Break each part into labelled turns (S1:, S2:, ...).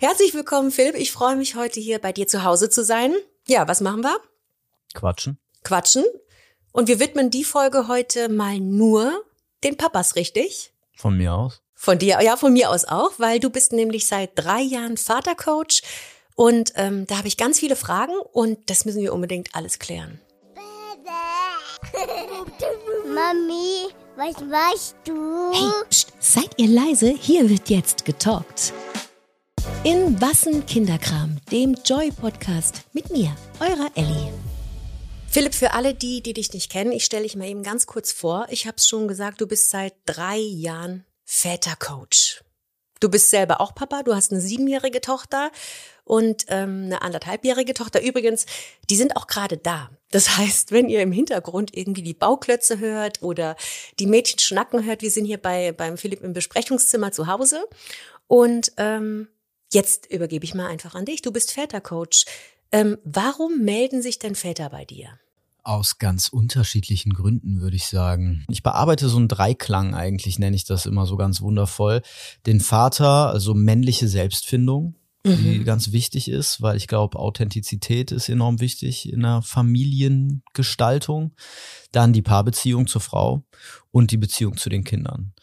S1: Herzlich willkommen, Philipp. Ich freue mich heute hier bei dir zu Hause zu sein. Ja, was machen wir?
S2: Quatschen.
S1: Quatschen. Und wir widmen die Folge heute mal nur den Papas, richtig?
S2: Von mir aus.
S1: Von dir, ja, von mir aus auch, weil du bist nämlich seit drei Jahren Vatercoach und ähm, da habe ich ganz viele Fragen und das müssen wir unbedingt alles klären.
S3: Mami, was machst du?
S1: Hey, pst, seid ihr leise? Hier wird jetzt getalkt. In Wassen Kinderkram, dem Joy-Podcast mit mir, eurer Ellie. Philipp, für alle die, die dich nicht kennen, ich stelle dich mal eben ganz kurz vor. Ich habe es schon gesagt, du bist seit drei Jahren Vätercoach. Du bist selber auch Papa, du hast eine siebenjährige Tochter und ähm, eine anderthalbjährige Tochter. Übrigens, die sind auch gerade da. Das heißt, wenn ihr im Hintergrund irgendwie die Bauklötze hört oder die Mädchen schnacken hört, wir sind hier bei beim Philipp im Besprechungszimmer zu Hause. Und ähm, jetzt übergebe ich mal einfach an dich. Du bist Vätercoach. Ähm, warum melden sich denn Väter bei dir?
S2: Aus ganz unterschiedlichen Gründen, würde ich sagen. Ich bearbeite so einen Dreiklang eigentlich, nenne ich das immer so ganz wundervoll. Den Vater, also männliche Selbstfindung, die mhm. ganz wichtig ist, weil ich glaube, Authentizität ist enorm wichtig in der Familiengestaltung. Dann die Paarbeziehung zur Frau und die Beziehung zu den Kindern.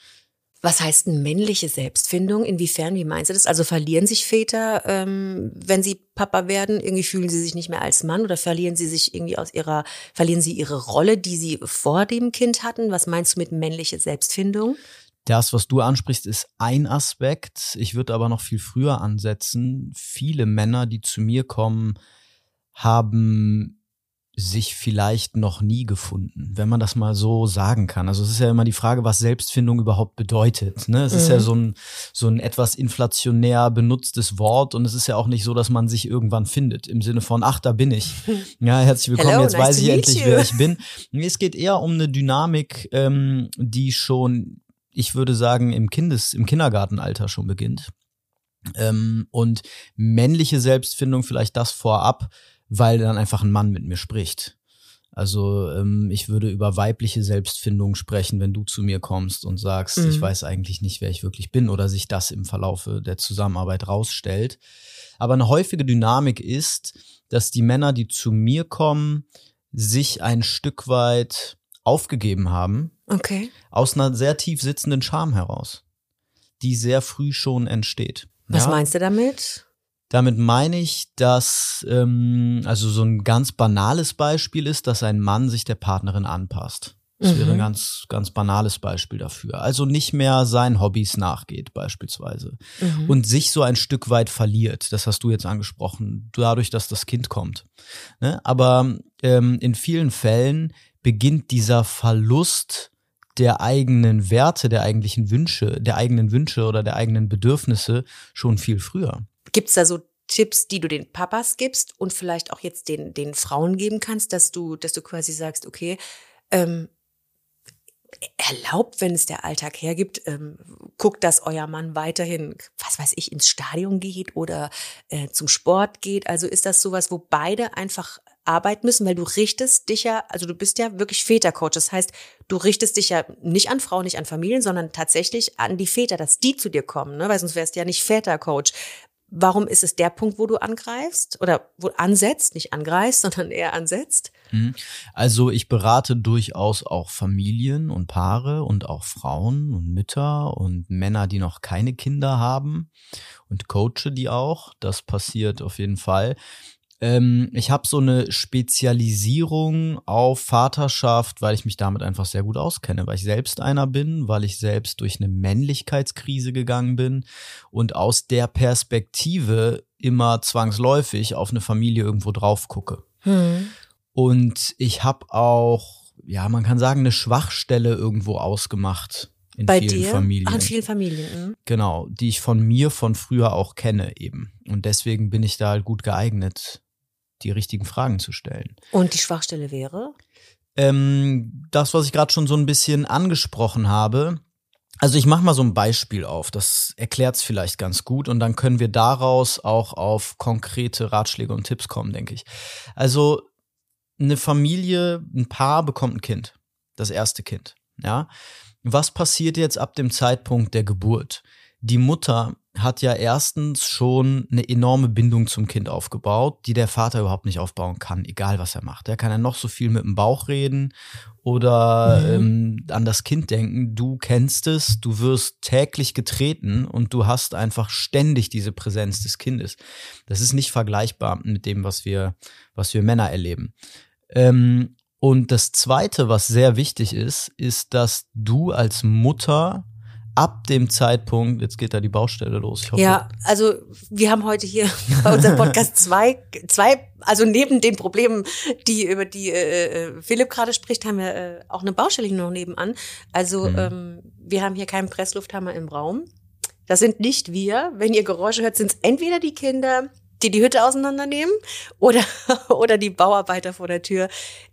S1: Was heißt männliche Selbstfindung? Inwiefern, wie meinst du das? Also verlieren sich Väter, ähm, wenn sie Papa werden? Irgendwie fühlen sie sich nicht mehr als Mann oder verlieren sie sich irgendwie aus ihrer, verlieren sie ihre Rolle, die sie vor dem Kind hatten? Was meinst du mit männliche Selbstfindung?
S2: Das, was du ansprichst, ist ein Aspekt. Ich würde aber noch viel früher ansetzen. Viele Männer, die zu mir kommen, haben sich vielleicht noch nie gefunden, wenn man das mal so sagen kann. Also es ist ja immer die Frage, was Selbstfindung überhaupt bedeutet. Ne? Es mhm. ist ja mhm. so ein, so ein etwas inflationär benutztes Wort und es ist ja auch nicht so, dass man sich irgendwann findet im Sinne von, ach, da bin ich. Ja, herzlich willkommen, Hello, jetzt nice weiß ich endlich, you. wer ich bin. Es geht eher um eine Dynamik, ähm, die schon ich würde sagen, im Kindes-, im Kindergartenalter schon beginnt. Ähm, und männliche Selbstfindung vielleicht das vorab, weil dann einfach ein Mann mit mir spricht. Also ähm, ich würde über weibliche Selbstfindung sprechen, wenn du zu mir kommst und sagst, mhm. ich weiß eigentlich nicht, wer ich wirklich bin oder sich das im Verlaufe der Zusammenarbeit rausstellt. Aber eine häufige Dynamik ist, dass die Männer, die zu mir kommen, sich ein Stück weit aufgegeben haben.
S1: Okay.
S2: Aus einer sehr tief sitzenden Scham heraus, die sehr früh schon entsteht.
S1: Was ja? meinst du damit?
S2: Damit meine ich, dass ähm, also so ein ganz banales Beispiel ist, dass ein Mann sich der Partnerin anpasst. Das mhm. wäre ein mhm. ganz, ganz banales Beispiel dafür. Also nicht mehr seinen Hobbys nachgeht, beispielsweise. Mhm. Und sich so ein Stück weit verliert. Das hast du jetzt angesprochen, dadurch, dass das Kind kommt. Ne? Aber ähm, in vielen Fällen beginnt dieser Verlust der eigenen Werte, der eigentlichen Wünsche, der eigenen Wünsche oder der eigenen Bedürfnisse schon viel früher.
S1: Gibt's da so Tipps, die du den Papas gibst und vielleicht auch jetzt den, den Frauen geben kannst, dass du, dass du quasi sagst, okay, ähm, erlaubt, wenn es der Alltag hergibt, ähm, guckt, dass euer Mann weiterhin, was weiß ich, ins Stadion geht oder äh, zum Sport geht. Also ist das sowas, wo beide einfach arbeiten müssen, weil du richtest dich ja, also du bist ja wirklich Vätercoach. Das heißt, du richtest dich ja nicht an Frauen, nicht an Familien, sondern tatsächlich an die Väter, dass die zu dir kommen, ne? weil sonst wärst du ja nicht Vätercoach. Warum ist es der Punkt, wo du angreifst oder wo ansetzt, nicht angreifst, sondern eher ansetzt?
S2: Mhm. Also ich berate durchaus auch Familien und Paare und auch Frauen und Mütter und Männer, die noch keine Kinder haben und coache die auch. Das passiert auf jeden Fall. Ähm, ich habe so eine Spezialisierung auf Vaterschaft, weil ich mich damit einfach sehr gut auskenne, weil ich selbst einer bin, weil ich selbst durch eine Männlichkeitskrise gegangen bin und aus der Perspektive immer zwangsläufig auf eine Familie irgendwo drauf gucke. Hm. Und ich habe auch, ja, man kann sagen, eine Schwachstelle irgendwo ausgemacht in
S1: Bei
S2: vielen
S1: dir?
S2: Familien.
S1: Ach, in vielen Familien. Mhm.
S2: Genau, die ich von mir von früher auch kenne eben. Und deswegen bin ich da halt gut geeignet, die richtigen Fragen zu stellen.
S1: Und die Schwachstelle wäre?
S2: Ähm, das, was ich gerade schon so ein bisschen angesprochen habe. Also ich mache mal so ein Beispiel auf, das erklärt es vielleicht ganz gut und dann können wir daraus auch auf konkrete Ratschläge und Tipps kommen, denke ich. Also eine Familie, ein Paar bekommt ein Kind, das erste Kind, ja. Was passiert jetzt ab dem Zeitpunkt der Geburt? Die Mutter hat ja erstens schon eine enorme Bindung zum Kind aufgebaut, die der Vater überhaupt nicht aufbauen kann, egal was er macht. Er kann ja noch so viel mit dem Bauch reden oder mhm. ähm, an das Kind denken. Du kennst es, du wirst täglich getreten und du hast einfach ständig diese Präsenz des Kindes. Das ist nicht vergleichbar mit dem, was wir, was wir Männer erleben. Ähm, und das Zweite, was sehr wichtig ist, ist, dass du als Mutter ab dem Zeitpunkt, jetzt geht da die Baustelle los.
S1: Ich hoffe, ja, also wir haben heute hier bei unserem Podcast zwei, zwei, also neben den Problemen, die über die äh, äh Philipp gerade spricht, haben wir äh, auch eine Baustelle noch nebenan. Also mhm. ähm, wir haben hier keinen Presslufthammer im Raum. Das sind nicht wir. Wenn ihr Geräusche hört, sind es entweder die Kinder, die die Hütte auseinandernehmen, oder oder die Bauarbeiter vor der Tür,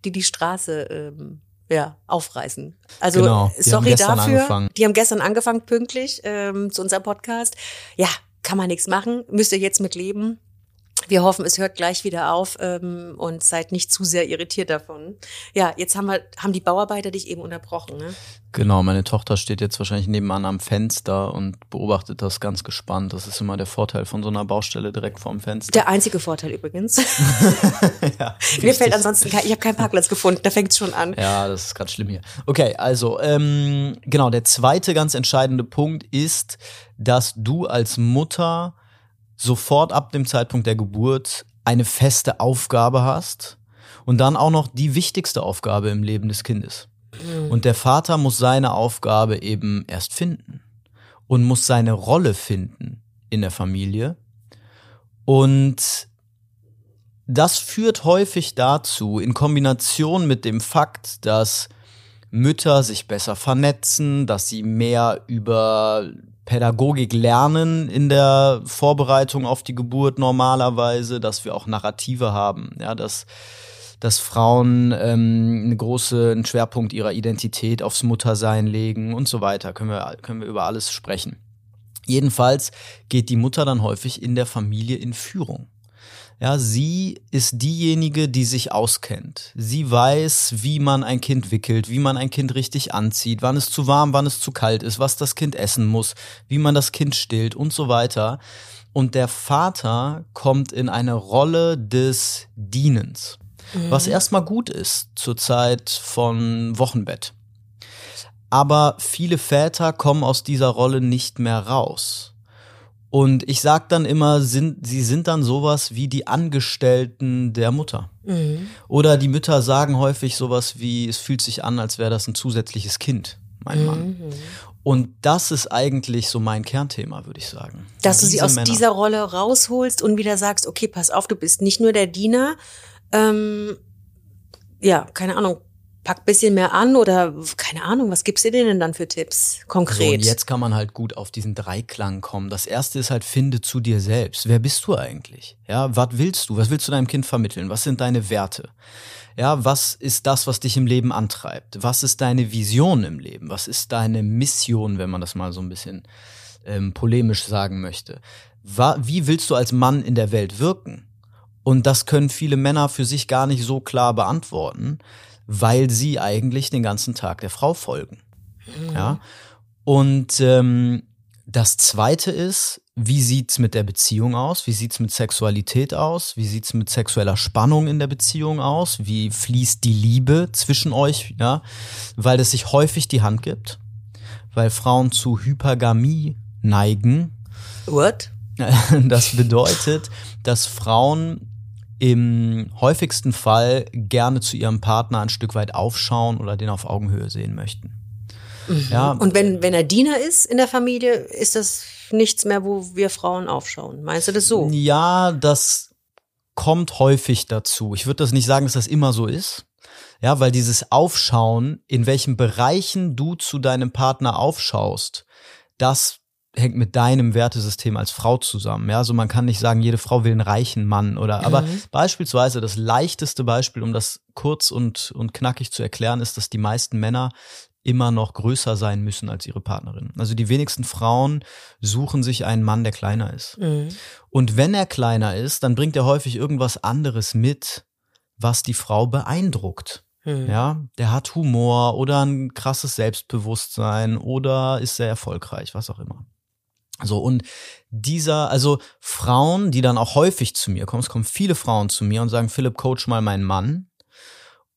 S1: die die Straße ähm, ja, aufreißen. Also genau, sorry dafür. Angefangen. Die haben gestern angefangen, pünktlich ähm, zu unserem Podcast. Ja, kann man nichts machen, müsst ihr jetzt mit leben. Wir hoffen, es hört gleich wieder auf ähm, und seid nicht zu sehr irritiert davon. Ja, jetzt haben wir haben die Bauarbeiter dich eben unterbrochen. Ne?
S2: Genau, meine Tochter steht jetzt wahrscheinlich nebenan am Fenster und beobachtet das ganz gespannt. Das ist immer der Vorteil von so einer Baustelle direkt vorm Fenster.
S1: Der einzige Vorteil übrigens. ja, Mir fällt ansonsten kein, ich habe keinen Parkplatz gefunden. Da fängt's schon an.
S2: Ja, das ist ganz schlimm hier. Okay, also ähm, genau, der zweite ganz entscheidende Punkt ist, dass du als Mutter sofort ab dem Zeitpunkt der Geburt eine feste Aufgabe hast und dann auch noch die wichtigste Aufgabe im Leben des Kindes. Mhm. Und der Vater muss seine Aufgabe eben erst finden und muss seine Rolle finden in der Familie. Und das führt häufig dazu, in Kombination mit dem Fakt, dass Mütter sich besser vernetzen, dass sie mehr über Pädagogik lernen in der Vorbereitung auf die Geburt normalerweise, dass wir auch Narrative haben, ja, dass dass Frauen ähm, eine große einen Schwerpunkt ihrer Identität aufs Muttersein legen und so weiter. Können wir können wir über alles sprechen. Jedenfalls geht die Mutter dann häufig in der Familie in Führung. Ja, sie ist diejenige, die sich auskennt. Sie weiß, wie man ein Kind wickelt, wie man ein Kind richtig anzieht, wann es zu warm, wann es zu kalt ist, was das Kind essen muss, wie man das Kind stillt und so weiter. Und der Vater kommt in eine Rolle des Dienens, mhm. was erstmal gut ist zur Zeit von Wochenbett. Aber viele Väter kommen aus dieser Rolle nicht mehr raus. Und ich sag dann immer, sind, sie sind dann sowas wie die Angestellten der Mutter. Mhm. Oder die Mütter sagen häufig sowas wie, es fühlt sich an, als wäre das ein zusätzliches Kind, mein mhm. Mann. Und das ist eigentlich so mein Kernthema, würde ich sagen.
S1: Dass Diese du sie aus Männer. dieser Rolle rausholst und wieder sagst, okay, pass auf, du bist nicht nur der Diener, ähm, ja, keine Ahnung, pack bisschen mehr an oder keine Ahnung, was gibst du denen dann für Tipps konkret? So,
S2: und jetzt kann man halt gut auf diesen Dreiklang kommen. Das erste ist halt, finde zu dir selbst. Wer bist du eigentlich? Ja, was willst du? Was willst du deinem Kind vermitteln? Was sind deine Werte? Ja, was ist das, was dich im Leben antreibt? Was ist deine Vision im Leben? Was ist deine Mission, wenn man das mal so ein bisschen ähm, polemisch sagen möchte? Wie willst du als Mann in der Welt wirken? Und das können viele Männer für sich gar nicht so klar beantworten weil sie eigentlich den ganzen Tag der Frau folgen. Mhm. Ja. Und ähm, das zweite ist, wie sieht's mit der Beziehung aus? Wie sieht's mit Sexualität aus? Wie sieht's mit sexueller Spannung in der Beziehung aus? Wie fließt die Liebe zwischen euch? Ja, weil es sich häufig die Hand gibt, weil Frauen zu Hypergamie neigen.
S1: What?
S2: Das bedeutet, dass Frauen im häufigsten Fall gerne zu ihrem Partner ein Stück weit aufschauen oder den auf Augenhöhe sehen möchten.
S1: Mhm. Ja. Und wenn, wenn er Diener ist in der Familie, ist das nichts mehr, wo wir Frauen aufschauen. Meinst du das so?
S2: Ja, das kommt häufig dazu. Ich würde das nicht sagen, dass das immer so ist. Ja, weil dieses Aufschauen, in welchen Bereichen du zu deinem Partner aufschaust, das hängt mit deinem Wertesystem als Frau zusammen. Ja, also man kann nicht sagen, jede Frau will einen reichen Mann oder, mhm. aber beispielsweise das leichteste Beispiel, um das kurz und, und knackig zu erklären, ist, dass die meisten Männer immer noch größer sein müssen als ihre Partnerin. Also die wenigsten Frauen suchen sich einen Mann, der kleiner ist. Mhm. Und wenn er kleiner ist, dann bringt er häufig irgendwas anderes mit, was die Frau beeindruckt. Mhm. Ja, der hat Humor oder ein krasses Selbstbewusstsein oder ist sehr erfolgreich, was auch immer. So, und dieser, also Frauen, die dann auch häufig zu mir kommen, es kommen viele Frauen zu mir und sagen, Philipp, coach mal meinen Mann.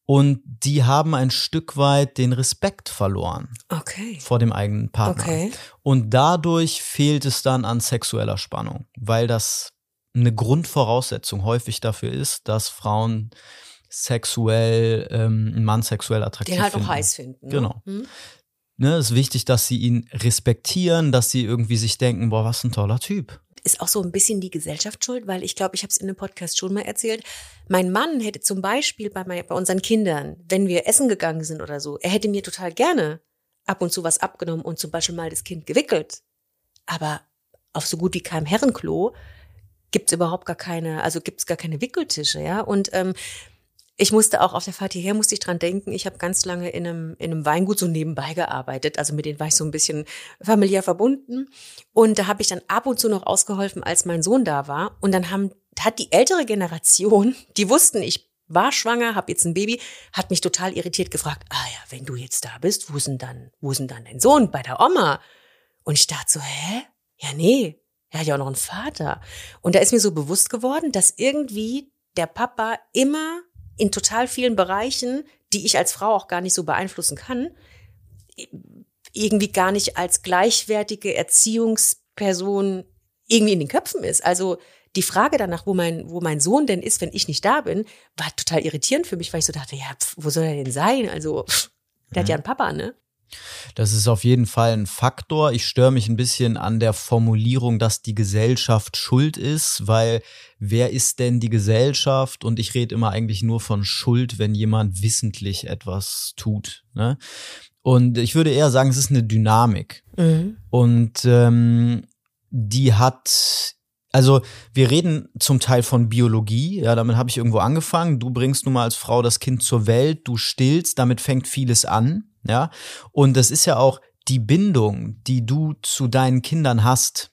S2: Und die haben ein Stück weit den Respekt verloren.
S1: Okay.
S2: Vor dem eigenen Partner.
S1: Okay.
S2: Und dadurch fehlt es dann an sexueller Spannung, weil das eine Grundvoraussetzung häufig dafür ist, dass Frauen sexuell, ähm, einen Mann sexuell attraktiv
S1: Den halt
S2: finden.
S1: auch heiß finden. Ne?
S2: Genau.
S1: Hm?
S2: Ne, ist wichtig, dass sie ihn respektieren, dass sie irgendwie sich denken, boah, was ein toller Typ.
S1: Ist auch so ein bisschen die Gesellschaft schuld, weil ich glaube, ich habe es in einem Podcast schon mal erzählt. Mein Mann hätte zum Beispiel bei, mein, bei unseren Kindern, wenn wir essen gegangen sind oder so, er hätte mir total gerne ab und zu was abgenommen und zum Beispiel mal das Kind gewickelt. Aber auf so gut wie keinem Herrenklo gibt's überhaupt gar keine, also gibt's gar keine Wickeltische, ja. Und ähm, ich musste auch auf der Fahrt hierher, musste ich dran denken, ich habe ganz lange in einem, in einem Weingut so nebenbei gearbeitet. Also mit denen war ich so ein bisschen familiär verbunden. Und da habe ich dann ab und zu noch ausgeholfen, als mein Sohn da war. Und dann haben, hat die ältere Generation, die wussten, ich war schwanger, habe jetzt ein Baby, hat mich total irritiert gefragt, ah ja, wenn du jetzt da bist, wo ist denn dann, wo ist denn dann dein Sohn? Bei der Oma. Und ich dachte so, hä? Ja, nee, er hat ja auch noch einen Vater. Und da ist mir so bewusst geworden, dass irgendwie der Papa immer in total vielen Bereichen, die ich als Frau auch gar nicht so beeinflussen kann, irgendwie gar nicht als gleichwertige Erziehungsperson irgendwie in den Köpfen ist. Also die Frage danach, wo mein, wo mein Sohn denn ist, wenn ich nicht da bin, war total irritierend für mich, weil ich so dachte, ja, pf, wo soll er denn sein? Also, pf, der hat ja einen Papa, ne?
S2: Das ist auf jeden Fall ein Faktor. Ich störe mich ein bisschen an der Formulierung, dass die Gesellschaft schuld ist, weil wer ist denn die Gesellschaft? Und ich rede immer eigentlich nur von Schuld, wenn jemand wissentlich etwas tut. Ne? Und ich würde eher sagen, es ist eine Dynamik.
S1: Mhm.
S2: Und ähm, die hat, also wir reden zum Teil von Biologie, ja, damit habe ich irgendwo angefangen. Du bringst nun mal als Frau das Kind zur Welt, du stillst, damit fängt vieles an, ja. Und das ist ja auch die Bindung, die du zu deinen Kindern hast,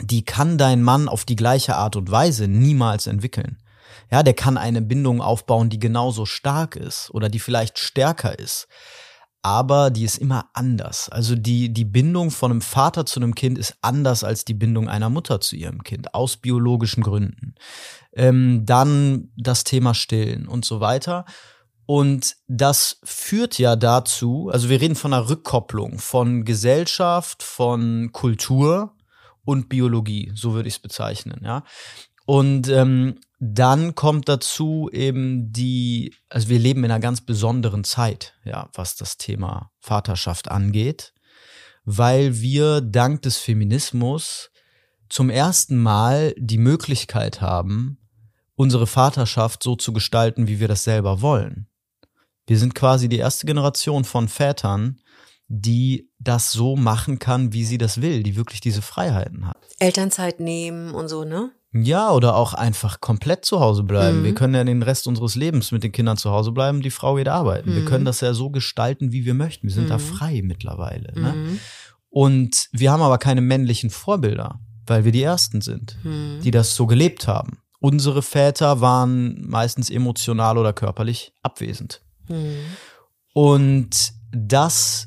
S2: die kann dein Mann auf die gleiche Art und Weise niemals entwickeln. Ja, der kann eine Bindung aufbauen, die genauso stark ist oder die vielleicht stärker ist aber die ist immer anders. Also die, die Bindung von einem Vater zu einem Kind ist anders als die Bindung einer Mutter zu ihrem Kind, aus biologischen Gründen. Ähm, dann das Thema Stillen und so weiter. Und das führt ja dazu, also wir reden von einer Rückkopplung von Gesellschaft, von Kultur und Biologie, so würde ich es bezeichnen, ja. Und ähm, dann kommt dazu eben die, also wir leben in einer ganz besonderen Zeit, ja, was das Thema Vaterschaft angeht, weil wir dank des Feminismus zum ersten Mal die Möglichkeit haben, unsere Vaterschaft so zu gestalten, wie wir das selber wollen. Wir sind quasi die erste Generation von Vätern, die das so machen kann, wie sie das will, die wirklich diese Freiheiten hat.
S1: Elternzeit nehmen und so, ne?
S2: Ja, oder auch einfach komplett zu Hause bleiben.
S1: Mhm.
S2: Wir können ja den Rest unseres Lebens mit den Kindern zu Hause bleiben, die Frau geht arbeiten. Wir
S1: Mhm.
S2: können das ja so gestalten, wie wir möchten. Wir sind da
S1: Mhm.
S2: frei mittlerweile. Ne?
S1: Mhm.
S2: Und wir haben aber keine männlichen Vorbilder, weil wir die Ersten sind,
S1: Mhm.
S2: die das so gelebt haben. Unsere Väter waren meistens emotional oder körperlich abwesend.
S1: Mhm.
S2: Und das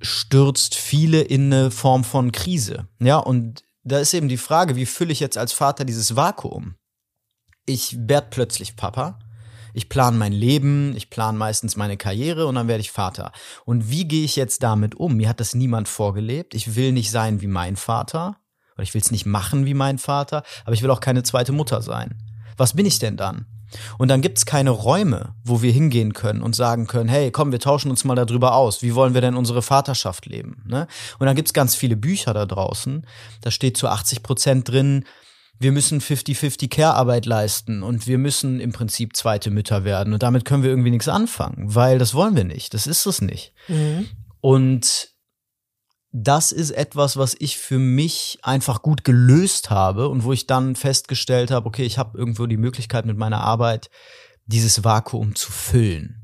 S2: stürzt viele in eine Form von Krise. Ja, und da ist eben die Frage, wie fülle ich jetzt als Vater dieses Vakuum? Ich werde plötzlich Papa. Ich plane mein Leben, ich plane meistens meine Karriere und dann werde ich Vater. Und wie gehe ich jetzt damit um? Mir hat das niemand vorgelebt. Ich will nicht sein wie mein Vater oder ich will es nicht machen wie mein Vater, aber ich will auch keine zweite Mutter sein. Was bin ich denn dann? Und dann gibt's keine Räume, wo wir hingehen können und sagen können, hey, komm, wir tauschen uns mal darüber aus. Wie wollen wir denn unsere Vaterschaft leben? Ne? Und dann gibt's ganz viele Bücher da draußen. Da steht zu 80 Prozent drin, wir müssen 50-50 Care-Arbeit leisten und wir müssen im Prinzip zweite Mütter werden. Und damit können wir irgendwie nichts anfangen, weil das wollen wir nicht. Das ist es nicht.
S1: Mhm.
S2: Und das ist etwas, was ich für mich einfach gut gelöst habe und wo ich dann festgestellt habe, okay, ich habe irgendwo die Möglichkeit mit meiner Arbeit dieses Vakuum zu füllen.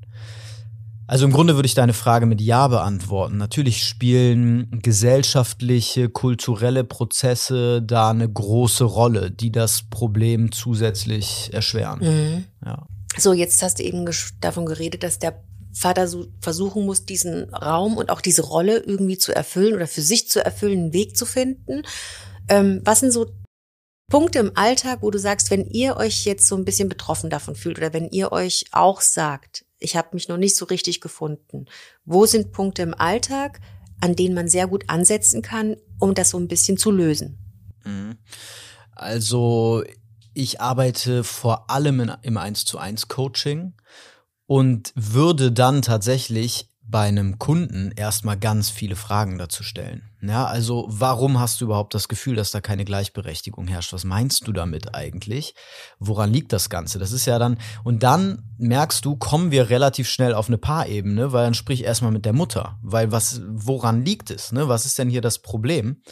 S2: Also im Grunde würde ich deine Frage mit Ja beantworten. Natürlich spielen gesellschaftliche, kulturelle Prozesse da eine große Rolle, die das Problem zusätzlich erschweren.
S1: Mhm.
S2: Ja.
S1: So, jetzt hast du eben davon geredet, dass der Vater so versuchen muss, diesen Raum und auch diese Rolle irgendwie zu erfüllen oder für sich zu erfüllen, einen Weg zu finden. Ähm, was sind so Punkte im Alltag, wo du sagst, wenn ihr euch jetzt so ein bisschen betroffen davon fühlt oder wenn ihr euch auch sagt, ich habe mich noch nicht so richtig gefunden, wo sind Punkte im Alltag, an denen man sehr gut ansetzen kann, um das so ein bisschen zu lösen?
S2: Mhm. Also ich arbeite vor allem in, im 1 zu 1 Coaching und würde dann tatsächlich bei einem Kunden erstmal ganz viele Fragen dazu stellen. Ja, also warum hast du überhaupt das Gefühl, dass da keine Gleichberechtigung herrscht? Was meinst du damit eigentlich? Woran liegt das Ganze? Das ist ja dann, und dann merkst du, kommen wir relativ schnell auf eine Paarebene, weil dann sprich erstmal mit der Mutter. Weil was, woran liegt es? Ne? Was ist denn hier das Problem?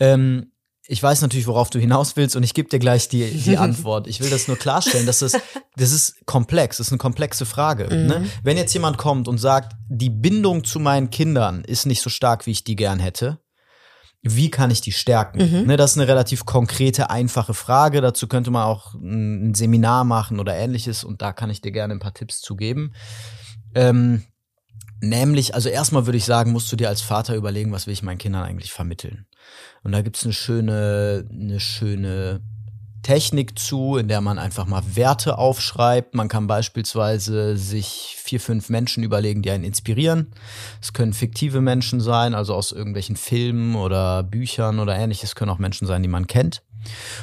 S2: Ähm, ich weiß natürlich, worauf du hinaus willst und ich gebe dir gleich die, die Antwort. Ich will das nur klarstellen, dass das, das ist komplex, das ist eine komplexe Frage. Mhm. Ne? Wenn jetzt jemand kommt und sagt, die Bindung zu meinen Kindern ist nicht so stark, wie ich die gern hätte, wie kann ich die stärken? Mhm. Ne, das ist eine relativ konkrete, einfache Frage. Dazu könnte man auch ein Seminar machen oder ähnliches und da kann ich dir gerne ein paar Tipps zu geben. Ähm, nämlich, also erstmal würde ich sagen, musst du dir als Vater überlegen, was will ich meinen Kindern eigentlich vermitteln? Und da gibt's eine schöne, eine schöne Technik zu, in der man einfach mal Werte aufschreibt. Man kann beispielsweise sich vier, fünf Menschen überlegen, die einen inspirieren. Es können fiktive Menschen sein, also aus irgendwelchen Filmen oder Büchern oder ähnliches, es können auch Menschen sein, die man kennt.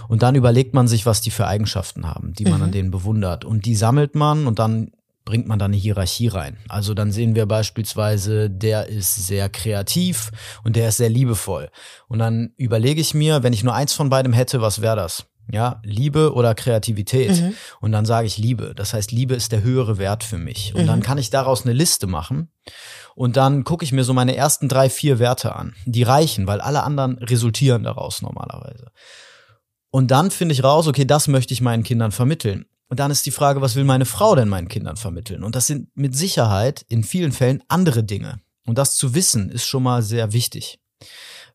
S2: Und dann überlegt man sich, was die für Eigenschaften haben, die man mhm. an denen bewundert. Und die sammelt man und dann bringt man da eine Hierarchie rein. Also dann sehen wir beispielsweise, der ist sehr kreativ und der ist sehr liebevoll. Und dann überlege ich mir, wenn ich nur eins von beidem hätte, was wäre das? Ja, Liebe oder Kreativität. Mhm. Und dann sage ich Liebe. Das heißt, Liebe ist der höhere Wert für mich. Und mhm. dann kann ich daraus eine Liste machen. Und dann gucke ich mir so meine ersten drei, vier Werte an. Die reichen, weil alle anderen resultieren daraus normalerweise. Und dann finde ich raus, okay, das möchte ich meinen Kindern vermitteln. Und dann ist die Frage, was will meine Frau denn meinen Kindern vermitteln? Und das sind mit Sicherheit in vielen Fällen andere Dinge. Und das zu wissen ist schon mal sehr wichtig.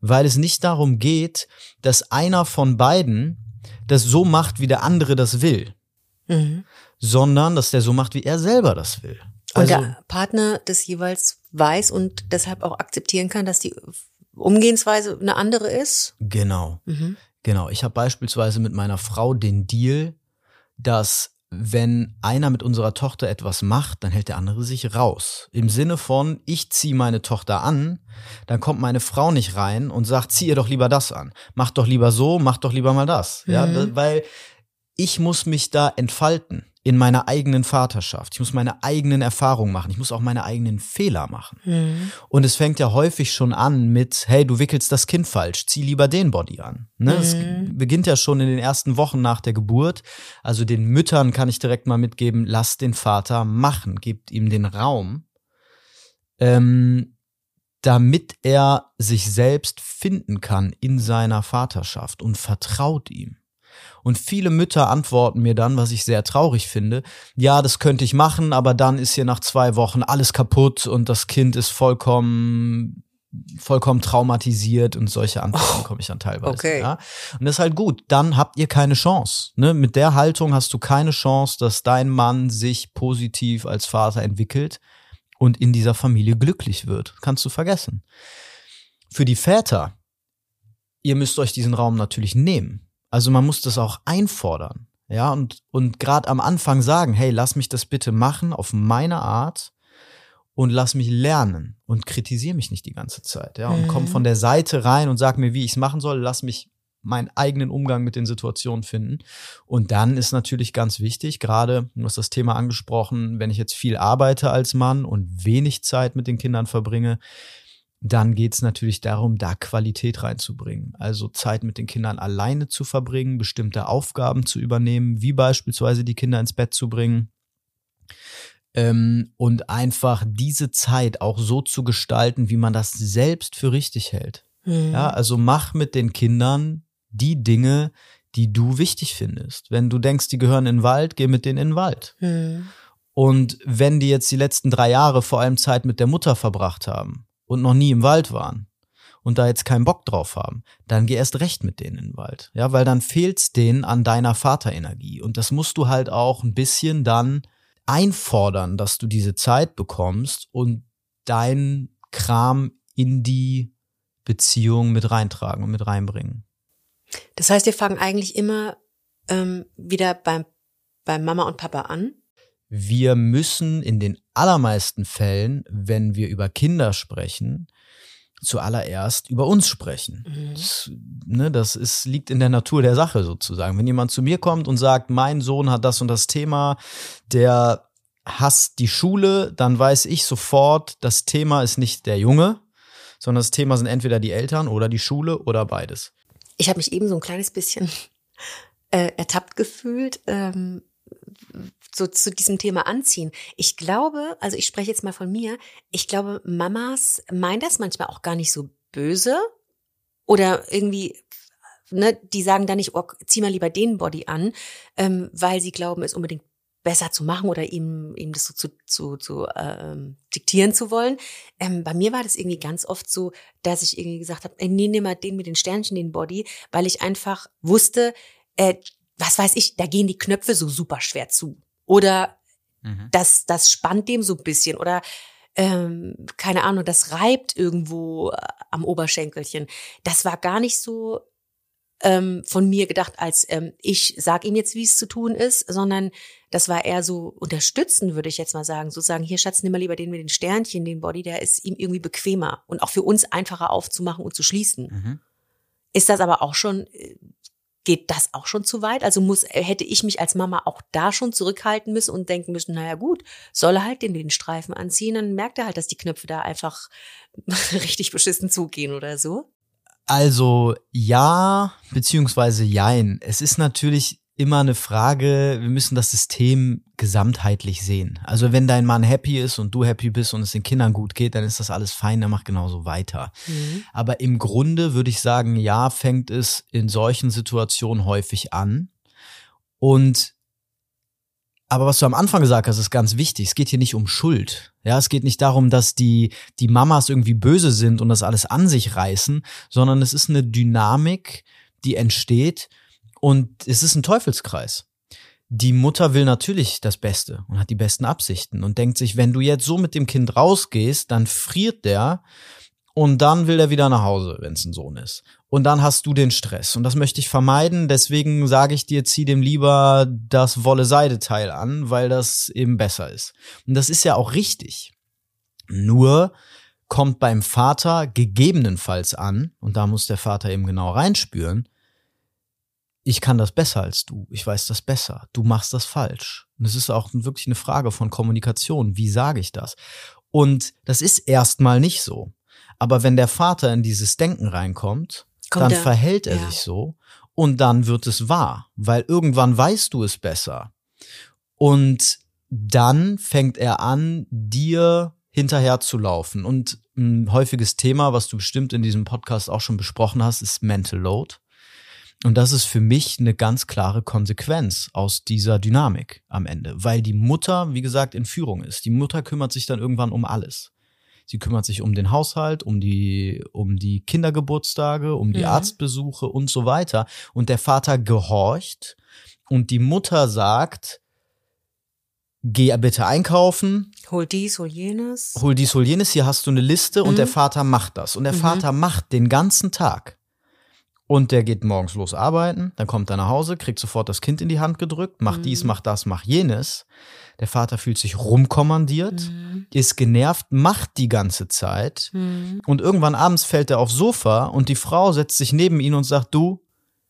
S2: Weil es nicht darum geht, dass einer von beiden das so macht, wie der andere das will, mhm. sondern dass der so macht, wie er selber das will.
S1: Also, und der Partner das jeweils weiß und deshalb auch akzeptieren kann, dass die Umgehensweise eine andere ist?
S2: Genau. Mhm. Genau. Ich habe beispielsweise mit meiner Frau den Deal, dass wenn einer mit unserer Tochter etwas macht, dann hält der andere sich raus. Im Sinne von, ich ziehe meine Tochter an, dann kommt meine Frau nicht rein und sagt, zieh ihr doch lieber das an. Mach doch lieber so, mach doch lieber mal das. Mhm. Ja, weil ich muss mich da entfalten in meiner eigenen Vaterschaft. Ich muss meine eigenen Erfahrungen machen. Ich muss auch meine eigenen Fehler machen. Mhm. Und es fängt ja häufig schon an mit, hey, du wickelst das Kind falsch, zieh lieber den Body an. Ne? Es mhm. beginnt ja schon in den ersten Wochen nach der Geburt. Also den Müttern kann ich direkt mal mitgeben, lass den Vater machen, gebt ihm den Raum, ähm, damit er sich selbst finden kann in seiner Vaterschaft und vertraut ihm. Und viele Mütter antworten mir dann, was ich sehr traurig finde, ja, das könnte ich machen, aber dann ist hier nach zwei Wochen alles kaputt und das Kind ist vollkommen vollkommen traumatisiert und solche Antworten oh, komme ich dann teilweise. Okay. Ja? Und das ist halt gut. Dann habt ihr keine Chance. Ne? Mit der Haltung hast du keine Chance, dass dein Mann sich positiv als Vater entwickelt und in dieser Familie glücklich wird. Kannst du vergessen. Für die Väter, ihr müsst euch diesen Raum natürlich nehmen. Also man muss das auch einfordern. Ja, und, und gerade am Anfang sagen, hey, lass mich das bitte machen auf meine Art und lass mich lernen und kritisiere mich nicht die ganze Zeit. Ja, und mhm. komm von der Seite rein und sag mir, wie ich es machen soll, lass mich meinen eigenen Umgang mit den Situationen finden. Und dann ist natürlich ganz wichtig, gerade, du hast das Thema angesprochen, wenn ich jetzt viel arbeite als Mann und wenig Zeit mit den Kindern verbringe, dann geht es natürlich darum, da Qualität reinzubringen. Also Zeit mit den Kindern alleine zu verbringen, bestimmte Aufgaben zu übernehmen, wie beispielsweise die Kinder ins Bett zu bringen. Ähm, und einfach diese Zeit auch so zu gestalten, wie man das selbst für richtig hält. Mhm. Ja, also mach mit den Kindern die Dinge, die du wichtig findest. Wenn du denkst, die gehören in den Wald, geh mit denen in den Wald. Mhm. Und wenn die jetzt die letzten drei Jahre vor allem Zeit mit der Mutter verbracht haben, und noch nie im Wald waren und da jetzt keinen Bock drauf haben, dann geh erst recht mit denen in den Wald. Ja, weil dann fehlt's denen an deiner Vaterenergie. Und das musst du halt auch ein bisschen dann einfordern, dass du diese Zeit bekommst und dein Kram in die Beziehung mit reintragen und mit reinbringen.
S1: Das heißt, wir fangen eigentlich immer ähm, wieder beim, beim Mama und Papa an.
S2: Wir müssen in den allermeisten Fällen, wenn wir über Kinder sprechen, zuallererst über uns sprechen. Mhm. Das, ne, das ist, liegt in der Natur der Sache sozusagen. Wenn jemand zu mir kommt und sagt, mein Sohn hat das und das Thema, der hasst die Schule, dann weiß ich sofort, das Thema ist nicht der Junge, sondern das Thema sind entweder die Eltern oder die Schule oder beides.
S1: Ich habe mich eben so ein kleines bisschen äh, ertappt gefühlt, ähm, so zu diesem Thema anziehen. Ich glaube, also ich spreche jetzt mal von mir, ich glaube, Mamas meinen das manchmal auch gar nicht so böse oder irgendwie, ne, die sagen dann nicht, oh, zieh mal lieber den Body an, ähm, weil sie glauben, es unbedingt besser zu machen oder ihm, ihm das so zu, zu, zu ähm, diktieren zu wollen. Ähm, bei mir war das irgendwie ganz oft so, dass ich irgendwie gesagt habe, nee, nimm mal den mit den Sternchen, den Body, weil ich einfach wusste, äh, was weiß ich, da gehen die Knöpfe so super schwer zu. Oder mhm. das, das spannt dem so ein bisschen. Oder ähm, keine Ahnung, das reibt irgendwo äh, am Oberschenkelchen. Das war gar nicht so ähm, von mir gedacht, als ähm, ich sag ihm jetzt, wie es zu tun ist, sondern das war eher so unterstützen, würde ich jetzt mal sagen. So sagen, hier Schatz, nimm mal lieber den mit den Sternchen, den Body, der ist ihm irgendwie bequemer und auch für uns einfacher aufzumachen und zu schließen. Mhm. Ist das aber auch schon, äh, geht das auch schon zu weit? Also muss, hätte ich mich als Mama auch da schon zurückhalten müssen und denken müssen, naja gut, soll er halt den, den Streifen anziehen, dann merkt er halt, dass die Knöpfe da einfach richtig beschissen zugehen oder so.
S2: Also ja, beziehungsweise jein. Es ist natürlich immer eine Frage, wir müssen das System gesamtheitlich sehen. Also wenn dein Mann happy ist und du happy bist und es den Kindern gut geht, dann ist das alles fein, dann mach genauso weiter. Mhm. Aber im Grunde würde ich sagen, ja, fängt es in solchen Situationen häufig an. Und aber was du am Anfang gesagt hast, ist ganz wichtig. Es geht hier nicht um Schuld. Ja, es geht nicht darum, dass die, die Mamas irgendwie böse sind und das alles an sich reißen, sondern es ist eine Dynamik, die entsteht und es ist ein Teufelskreis. Die Mutter will natürlich das Beste und hat die besten Absichten und denkt sich, wenn du jetzt so mit dem Kind rausgehst, dann friert der und dann will er wieder nach Hause, wenn es ein Sohn ist. Und dann hast du den Stress. Und das möchte ich vermeiden. Deswegen sage ich dir, zieh dem lieber das Wolle-Seide-Teil an, weil das eben besser ist. Und das ist ja auch richtig. Nur kommt beim Vater gegebenenfalls an, und da muss der Vater eben genau reinspüren, ich kann das besser als du, ich weiß das besser, du machst das falsch. Und es ist auch wirklich eine Frage von Kommunikation. Wie sage ich das? Und das ist erstmal nicht so. Aber wenn der Vater in dieses Denken reinkommt, Kommt dann er, verhält er ja. sich so und dann wird es wahr, weil irgendwann weißt du es besser. Und dann fängt er an, dir hinterher zu laufen. Und ein häufiges Thema, was du bestimmt in diesem Podcast auch schon besprochen hast, ist Mental Load. Und das ist für mich eine ganz klare Konsequenz aus dieser Dynamik am Ende, weil die Mutter, wie gesagt, in Führung ist. Die Mutter kümmert sich dann irgendwann um alles. Sie kümmert sich um den Haushalt, um die, um die Kindergeburtstage, um die mhm. Arztbesuche und so weiter. Und der Vater gehorcht und die Mutter sagt, geh bitte einkaufen.
S1: Hol dies, hol jenes.
S2: Hol dies, hol jenes. Hier hast du eine Liste mhm. und der Vater macht das. Und der mhm. Vater macht den ganzen Tag. Und der geht morgens los arbeiten, dann kommt er nach Hause, kriegt sofort das Kind in die Hand gedrückt, macht mhm. dies, macht das, macht jenes. Der Vater fühlt sich rumkommandiert, mhm. ist genervt, macht die ganze Zeit. Mhm. Und irgendwann abends fällt er aufs Sofa und die Frau setzt sich neben ihn und sagt, du,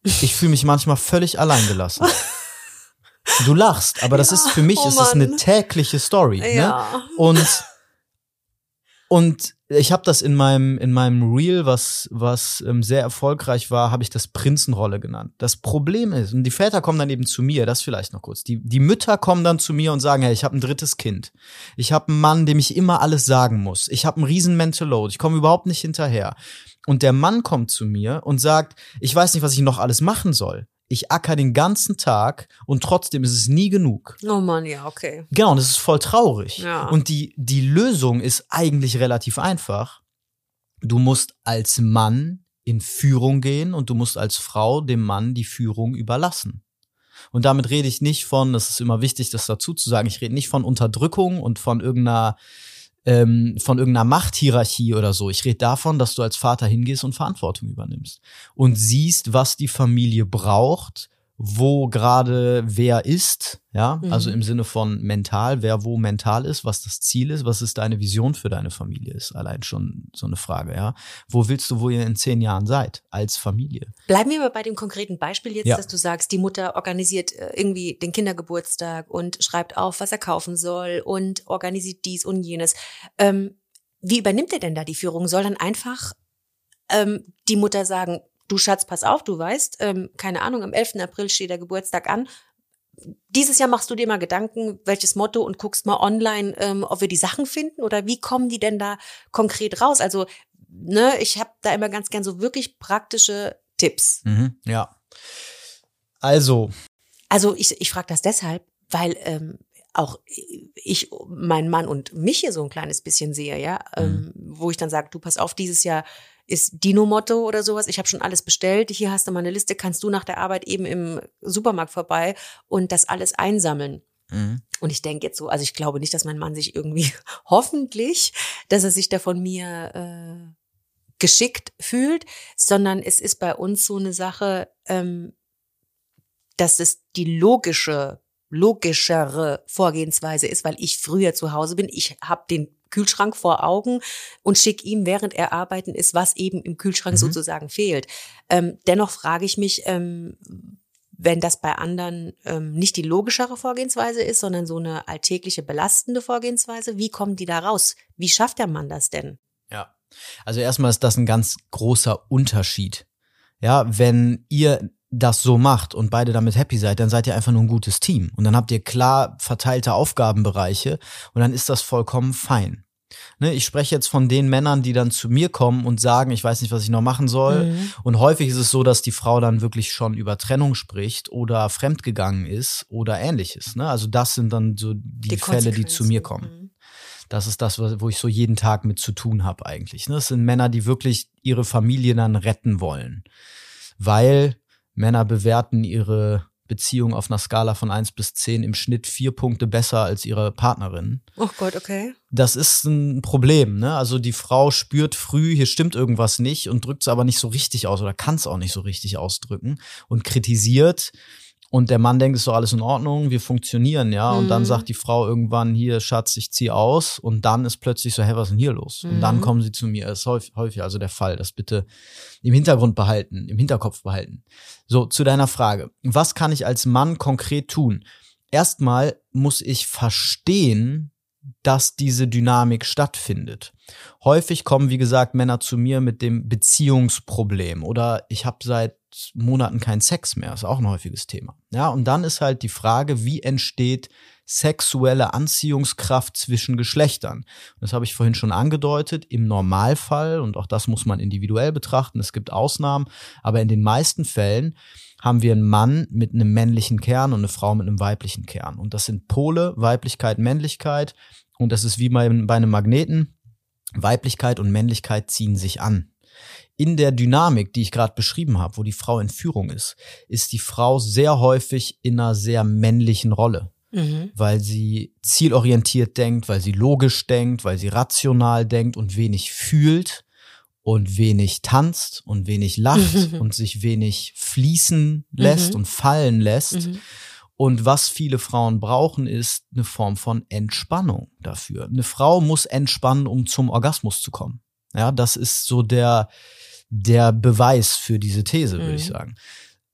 S2: ich fühle mich manchmal völlig alleingelassen. Du lachst, aber das ja, ist für mich oh ist das eine tägliche Story. Ne? Ja. Ne? Und und ich habe das in meinem in meinem Reel, was was ähm, sehr erfolgreich war, habe ich das Prinzenrolle genannt. Das Problem ist, und die Väter kommen dann eben zu mir, das vielleicht noch kurz. Die die Mütter kommen dann zu mir und sagen, hey, ich habe ein drittes Kind. Ich habe einen Mann, dem ich immer alles sagen muss. Ich habe einen riesen Mental Load. Ich komme überhaupt nicht hinterher. Und der Mann kommt zu mir und sagt, ich weiß nicht, was ich noch alles machen soll ich acker den ganzen Tag und trotzdem ist es nie genug.
S1: Oh Mann, ja, okay.
S2: Genau, und das ist voll traurig. Ja. Und die, die Lösung ist eigentlich relativ einfach. Du musst als Mann in Führung gehen und du musst als Frau dem Mann die Führung überlassen. Und damit rede ich nicht von, das ist immer wichtig, das dazu zu sagen, ich rede nicht von Unterdrückung und von irgendeiner ähm, von irgendeiner Machthierarchie oder so. Ich rede davon, dass du als Vater hingehst und Verantwortung übernimmst und siehst, was die Familie braucht, wo gerade wer ist, ja, mhm. also im Sinne von mental, wer wo mental ist, was das Ziel ist, was ist deine Vision für deine Familie ist, allein schon so eine Frage, ja. Wo willst du, wo ihr in zehn Jahren seid, als Familie?
S1: Bleiben wir mal bei dem konkreten Beispiel jetzt, ja. dass du sagst, die Mutter organisiert äh, irgendwie den Kindergeburtstag und schreibt auf, was er kaufen soll und organisiert dies und jenes. Ähm, wie übernimmt er denn da die Führung? Soll dann einfach ähm, die Mutter sagen, du Schatz, pass auf, du weißt, ähm, keine Ahnung, am 11. April steht der Geburtstag an. Dieses Jahr machst du dir mal Gedanken, welches Motto und guckst mal online, ähm, ob wir die Sachen finden oder wie kommen die denn da konkret raus? Also, ne, ich habe da immer ganz gern so wirklich praktische Tipps.
S2: Mhm, ja. Also.
S1: Also ich, ich frage das deshalb, weil ähm, auch ich, mein Mann und mich hier so ein kleines bisschen sehe, ja, mhm. ähm, wo ich dann sage, du pass auf, dieses Jahr ist Dino-Motto oder sowas. Ich habe schon alles bestellt. Hier hast du mal eine Liste. Kannst du nach der Arbeit eben im Supermarkt vorbei und das alles einsammeln? Mhm. Und ich denke jetzt so, also ich glaube nicht, dass mein Mann sich irgendwie hoffentlich, dass er sich da von mir äh, geschickt fühlt, sondern es ist bei uns so eine Sache, ähm, dass es die logische logischere Vorgehensweise ist, weil ich früher zu Hause bin. Ich habe den Kühlschrank vor Augen und schick ihm, während er arbeiten ist, was eben im Kühlschrank mhm. sozusagen fehlt. Ähm, dennoch frage ich mich, ähm, wenn das bei anderen ähm, nicht die logischere Vorgehensweise ist, sondern so eine alltägliche belastende Vorgehensweise, wie kommen die da raus? Wie schafft der Mann das denn?
S2: Ja, also erstmal ist das ein ganz großer Unterschied. Ja, wenn ihr das so macht und beide damit happy seid, dann seid ihr einfach nur ein gutes Team. Und dann habt ihr klar verteilte Aufgabenbereiche und dann ist das vollkommen fein. Ne, ich spreche jetzt von den Männern, die dann zu mir kommen und sagen, ich weiß nicht, was ich noch machen soll. Mhm. Und häufig ist es so, dass die Frau dann wirklich schon über Trennung spricht oder fremdgegangen ist oder ähnliches. Ne? Also das sind dann so die, die Fälle, die zu mir kommen. Mhm. Das ist das, wo ich so jeden Tag mit zu tun habe eigentlich. Ne? Das sind Männer, die wirklich ihre Familie dann retten wollen. Weil Männer bewerten ihre Beziehung auf einer Skala von eins bis zehn im Schnitt vier Punkte besser als ihre Partnerin.
S1: Oh Gott, okay.
S2: Das ist ein Problem, ne? Also die Frau spürt früh, hier stimmt irgendwas nicht und drückt es aber nicht so richtig aus oder kann es auch nicht so richtig ausdrücken und kritisiert und der Mann denkt, ist doch alles in Ordnung, wir funktionieren, ja. Mhm. Und dann mhm. sagt die Frau irgendwann, hier, Schatz, ich zieh aus. Und dann ist plötzlich so, hä, was ist denn hier los? Mhm. Und dann mhm. kommen sie zu mir. Das ist häufig, häufig also der Fall. Das bitte im Hintergrund behalten, im Hinterkopf behalten. So, zu deiner Frage. Was kann ich als Mann konkret tun? Erstmal muss ich verstehen, dass diese Dynamik stattfindet. Häufig kommen, wie gesagt, Männer zu mir mit dem Beziehungsproblem oder ich habe seit Monaten keinen Sex mehr, ist auch ein häufiges Thema. Ja, und dann ist halt die Frage, wie entsteht sexuelle Anziehungskraft zwischen Geschlechtern. Das habe ich vorhin schon angedeutet. Im Normalfall, und auch das muss man individuell betrachten, es gibt Ausnahmen, aber in den meisten Fällen haben wir einen Mann mit einem männlichen Kern und eine Frau mit einem weiblichen Kern. Und das sind Pole, Weiblichkeit, Männlichkeit. Und das ist wie bei, bei einem Magneten. Weiblichkeit und Männlichkeit ziehen sich an. In der Dynamik, die ich gerade beschrieben habe, wo die Frau in Führung ist, ist die Frau sehr häufig in einer sehr männlichen Rolle. Mhm. Weil sie zielorientiert denkt, weil sie logisch denkt, weil sie rational denkt und wenig fühlt und wenig tanzt und wenig lacht und sich wenig fließen lässt mhm. und fallen lässt. Mhm. Und was viele Frauen brauchen, ist eine Form von Entspannung dafür. Eine Frau muss entspannen, um zum Orgasmus zu kommen. Ja, das ist so der, der Beweis für diese These, würde ich mhm. sagen.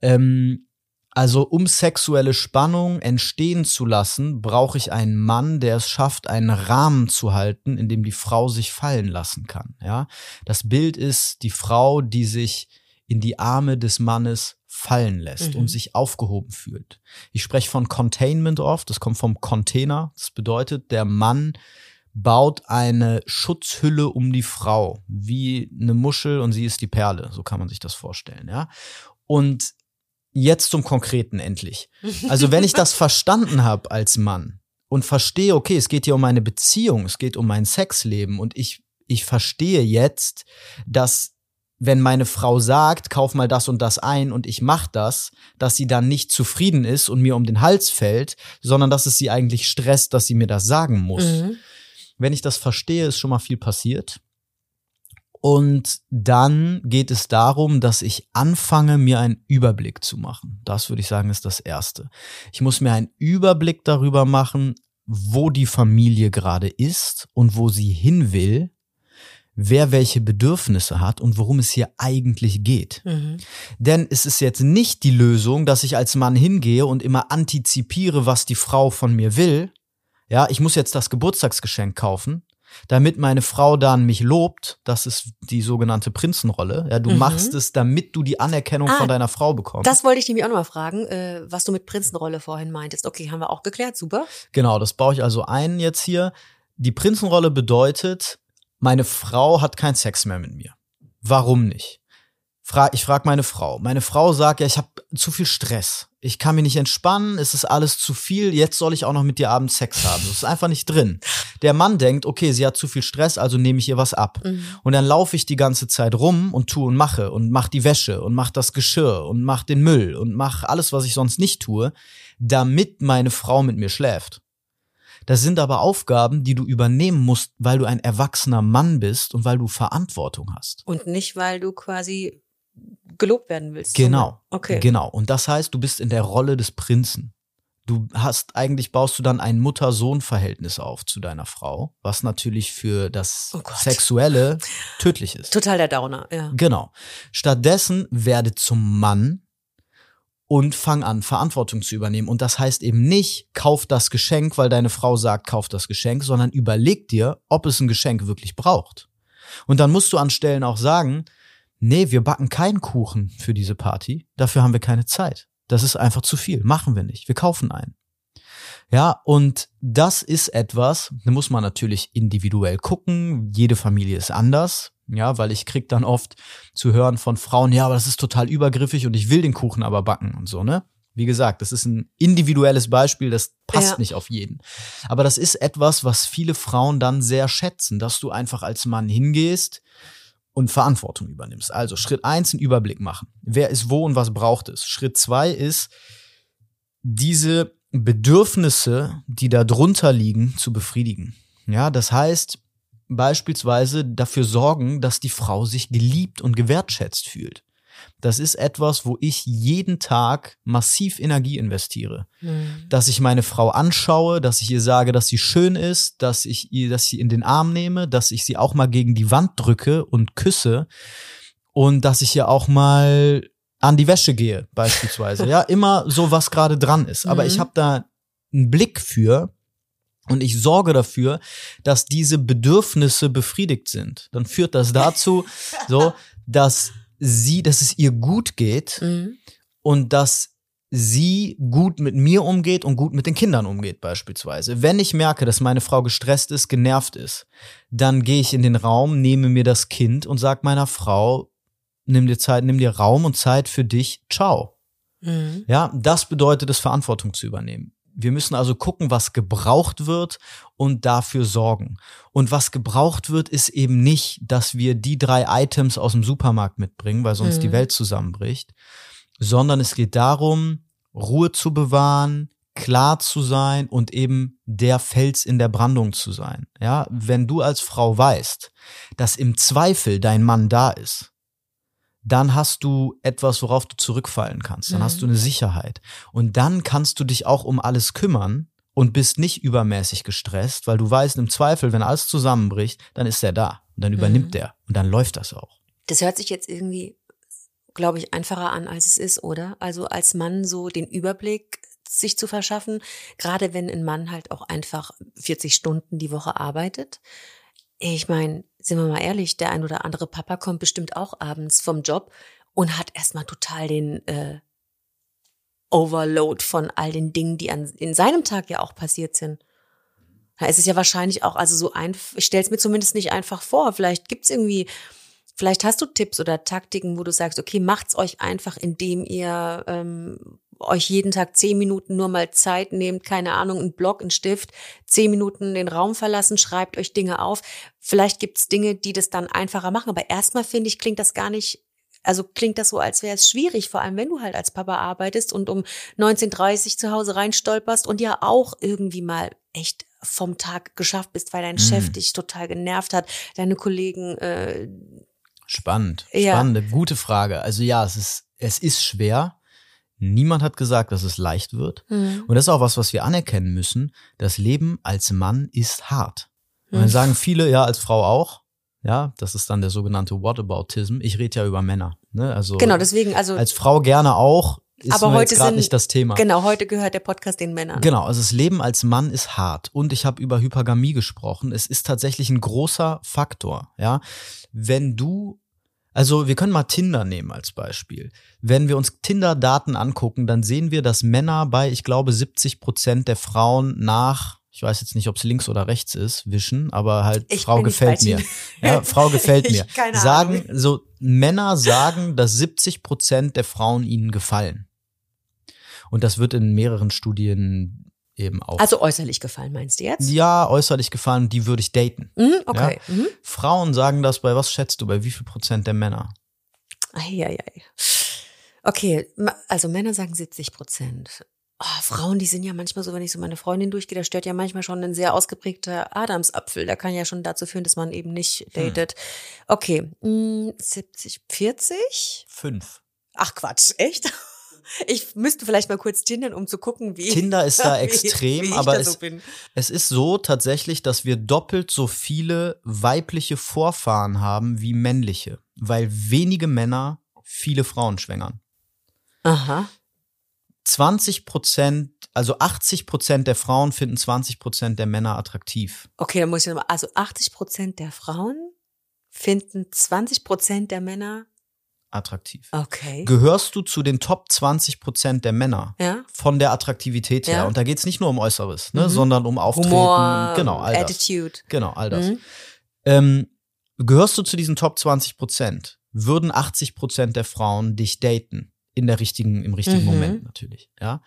S2: Ähm, also um sexuelle Spannung entstehen zu lassen, brauche ich einen Mann, der es schafft, einen Rahmen zu halten, in dem die Frau sich fallen lassen kann. Ja, das Bild ist die Frau, die sich in die Arme des Mannes fallen lässt mhm. und sich aufgehoben fühlt. Ich spreche von Containment oft, das kommt vom Container. Das bedeutet, der Mann baut eine Schutzhülle um die Frau, wie eine Muschel und sie ist die Perle, so kann man sich das vorstellen, ja. Und jetzt zum Konkreten endlich. Also wenn ich das verstanden habe als Mann und verstehe, okay, es geht hier um eine Beziehung, es geht um mein Sexleben und ich, ich verstehe jetzt, dass wenn meine Frau sagt, kauf mal das und das ein und ich mach das, dass sie dann nicht zufrieden ist und mir um den Hals fällt, sondern dass es sie eigentlich stresst, dass sie mir das sagen muss.
S1: Mhm.
S2: Wenn ich das verstehe, ist schon mal viel passiert. Und dann geht es darum, dass ich anfange, mir einen Überblick zu machen. Das würde ich sagen, ist das Erste. Ich muss mir einen Überblick darüber machen, wo die Familie gerade ist und wo sie hin will, wer welche Bedürfnisse hat und worum es hier eigentlich geht.
S1: Mhm.
S2: Denn es ist jetzt nicht die Lösung, dass ich als Mann hingehe und immer antizipiere, was die Frau von mir will. Ja, ich muss jetzt das Geburtstagsgeschenk kaufen, damit meine Frau dann mich lobt. Das ist die sogenannte Prinzenrolle. Ja, du
S1: Mhm.
S2: machst es, damit du die Anerkennung
S1: Ah,
S2: von deiner Frau bekommst.
S1: Das wollte ich nämlich auch noch mal fragen, äh, was du mit Prinzenrolle vorhin meintest. Okay, haben wir auch geklärt, super.
S2: Genau, das baue ich also ein jetzt hier. Die Prinzenrolle bedeutet, meine Frau hat keinen Sex mehr mit mir. Warum nicht? Fra ich frage meine Frau. Meine Frau sagt, ja, ich habe zu viel Stress. Ich kann mich nicht entspannen, es ist alles zu viel, jetzt soll ich auch noch mit dir abends Sex haben. Das ist einfach nicht drin. Der Mann denkt, okay, sie hat zu viel Stress, also nehme ich ihr was ab.
S1: Mhm.
S2: Und dann laufe ich die ganze Zeit rum und tue und mache und mach die Wäsche und mach das Geschirr und mach den Müll und mach alles, was ich sonst nicht tue, damit meine Frau mit mir schläft. Das sind aber Aufgaben, die du übernehmen musst, weil du ein erwachsener Mann bist und weil du Verantwortung hast.
S1: Und nicht, weil du quasi gelobt werden willst.
S2: Genau.
S1: Okay.
S2: Genau. Und das heißt, du bist in der Rolle des Prinzen. Du hast, eigentlich baust du dann ein Mutter-Sohn-Verhältnis auf zu deiner Frau, was natürlich für das
S1: Oh.
S2: Sexuelle tödlich ist.
S1: Total der Downer, ja.
S2: Genau. Stattdessen werde zum Mann und fang an, Verantwortung zu übernehmen. Und das heißt eben nicht, kauf das Geschenk, weil deine Frau sagt, kauf das Geschenk, sondern überleg dir, ob es ein Geschenk wirklich braucht. Und dann musst du an Stellen auch sagen, nee, wir backen keinen Kuchen für diese Party, dafür haben wir keine Zeit. Das ist einfach zu viel, machen wir nicht, wir kaufen einen. Ja, und das ist etwas, da muss man natürlich individuell gucken. Jede Familie ist anders. Ja, weil ich krieg dann oft zu hören von Frauen, ja, aber das ist total übergriffig und ich will den Kuchen aber backen und so, ne? Wie gesagt, das ist ein individuelles Beispiel, das passt
S1: Ja.
S2: nicht auf jeden. Aber das ist etwas, was viele Frauen dann sehr schätzen, dass du einfach als Mann hingehst und Verantwortung übernimmst. Also Schritt eins, einen Überblick machen. Wer ist wo und was braucht es? Schritt zwei ist, diese Bedürfnisse, die da drunter liegen, zu befriedigen. Ja, das heißt, beispielsweise dafür sorgen, dass die Frau sich geliebt und gewertschätzt fühlt. Das ist etwas, wo ich jeden Tag massiv Energie investiere.
S1: Mhm.
S2: Dass ich meine Frau anschaue, dass ich ihr sage, dass sie schön ist, dass ich ihr, dass sie in den Arm nehme, dass ich sie auch mal gegen die Wand drücke und küsse und dass ich ihr auch mal an die Wäsche gehe, beispielsweise. ja, immer so, was gerade dran ist. Aber
S1: Mhm.
S2: ich habe da einen Blick für, und ich sorge dafür, dass diese Bedürfnisse befriedigt sind. Dann führt das dazu, so, dass sie, dass es ihr gut geht
S1: Mhm.
S2: und dass sie gut mit mir umgeht und gut mit den Kindern umgeht beispielsweise. Wenn ich merke, dass meine Frau gestresst ist, genervt ist, dann gehe ich in den Raum, nehme mir das Kind und sag meiner Frau, nimm dir Zeit, nimm dir Raum und Zeit für dich, ciao.
S1: Mhm.
S2: Ja, das bedeutet es, Verantwortung zu übernehmen. Wir müssen also gucken, was gebraucht wird und dafür sorgen. Und was gebraucht wird, ist eben nicht, dass wir die drei Items aus dem Supermarkt mitbringen, weil sonst
S1: Mhm.
S2: die Welt zusammenbricht, sondern es geht darum, Ruhe zu bewahren, klar zu sein und eben der Fels in der Brandung zu sein. Ja, wenn du als Frau weißt, dass im Zweifel dein Mann da ist, dann hast du etwas, worauf du zurückfallen kannst. Dann
S1: Mhm.
S2: hast du eine Sicherheit. Und dann kannst du dich auch um alles kümmern und bist nicht übermäßig gestresst, weil du weißt, im Zweifel, wenn alles zusammenbricht, dann ist er da. Und dann übernimmt
S1: Mhm.
S2: er. Und dann läuft das auch.
S1: Das hört sich jetzt irgendwie, glaube ich, einfacher an, als es ist, oder? Also als Mann so den Überblick sich zu verschaffen, gerade wenn ein Mann halt auch einfach 40 Stunden die Woche arbeitet. Ich meine, sind wir mal ehrlich, der ein oder andere Papa kommt bestimmt auch abends vom Job und hat erstmal total den äh, Overload von all den Dingen, die an, in seinem Tag ja auch passiert sind. Da ist es ja wahrscheinlich auch, also so einfach, ich stelle es mir zumindest nicht einfach vor. Vielleicht gibt's irgendwie, vielleicht hast du Tipps oder Taktiken, wo du sagst, okay, macht's euch einfach, indem ihr ähm, euch jeden Tag zehn Minuten nur mal Zeit nehmt, keine Ahnung, einen Block, einen Stift, zehn Minuten den Raum verlassen, schreibt euch Dinge auf. Vielleicht gibt's Dinge, die das dann einfacher machen. Aber erstmal finde ich, klingt das gar nicht also klingt das so, als wäre es schwierig, vor allem wenn du halt als Papa arbeitest und um 19.30 zu Hause reinstolperst und ja auch irgendwie mal echt vom Tag geschafft bist, weil dein
S2: Mhm.
S1: Chef dich total genervt hat, deine Kollegen äh,
S2: Spannend,
S1: Ja.
S2: spannende, gute Frage. Also ja, es ist, es ist schwer. Niemand hat gesagt, dass es leicht wird.
S1: hm,
S2: Und das ist auch was, was wir anerkennen müssen. Das Leben als Mann ist hart. Und
S1: Hm.
S2: dann sagen viele, ja, als Frau auch. Ja, das ist dann der sogenannte Whataboutism. Ich rede ja über Männer. Ne? Also
S1: genau, deswegen, also
S2: als Frau gerne auch. Ist
S1: Aber heute
S2: gerade nicht das Thema.
S1: genau, heute gehört der Podcast den Männern.
S2: Genau, also das Leben als Mann ist hart und ich habe über Hypergamie gesprochen. Es ist tatsächlich ein großer Faktor, ja. Wenn du also wir können mal Tinder nehmen als Beispiel. Wenn wir uns Tinder-Daten angucken, dann sehen wir, dass Männer bei, ich glaube, 70 Prozent der Frauen nach, ich weiß jetzt nicht, ob es links oder rechts ist, wischen, aber halt
S1: Ich
S2: Frau gefällt mir. Ja, Frau gefällt mir. sagen, so Männer sagen, dass 70 Prozent der Frauen ihnen gefallen. Und das wird in mehreren Studien eben auch
S1: Also äußerlich gefallen, meinst du jetzt?
S2: ja, äußerlich gefallen, die würde ich daten.
S1: Mhm, okay. Mhm.
S2: Frauen sagen das bei was schätzt du, bei wie viel Prozent der Männer?
S1: Eieiei. Okay, also Männer sagen 70 Prozent. Oh, Frauen, die sind ja manchmal so, wenn ich so meine Freundin durchgehe, da stört ja manchmal schon ein sehr ausgeprägter Adamsapfel. Der kann ja schon dazu führen, dass man eben nicht
S2: Hm.
S1: datet. Okay, mh, 70, 40?
S2: Fünf.
S1: Ach Quatsch, echt? Ich müsste vielleicht mal kurz tindern, um zu gucken, wie.
S2: Tinder ist da
S1: wie-
S2: extrem,
S1: wie ich
S2: aber
S1: da
S2: es,
S1: so bin.
S2: es ist so tatsächlich, dass wir doppelt so viele weibliche Vorfahren haben wie männliche, weil wenige Männer viele Frauen schwängern.
S1: Aha.
S2: 20 Prozent, also 80 Prozent der Frauen finden 20 Prozent der Männer attraktiv.
S1: Okay, dann muss ich nochmal. Also 80 Prozent der Frauen finden 20 Prozent der Männer.
S2: Attraktiv.
S1: Okay.
S2: Gehörst du zu den Top 20 Prozent der Männer?
S1: ja.
S2: von der Attraktivität her.
S1: Ja.
S2: Und da geht's nicht nur um Äußeres, ne,
S1: Mhm.
S2: sondern um Auftreten.
S1: Humor,
S2: genau, all das.
S1: Attitude.
S2: Genau, all das.
S1: Mhm.
S2: Ähm, gehörst du zu diesen Top 20 Prozent, würden 80 Prozent der Frauen dich daten. In der richtigen, im richtigen
S1: Mhm.
S2: Moment natürlich, ja.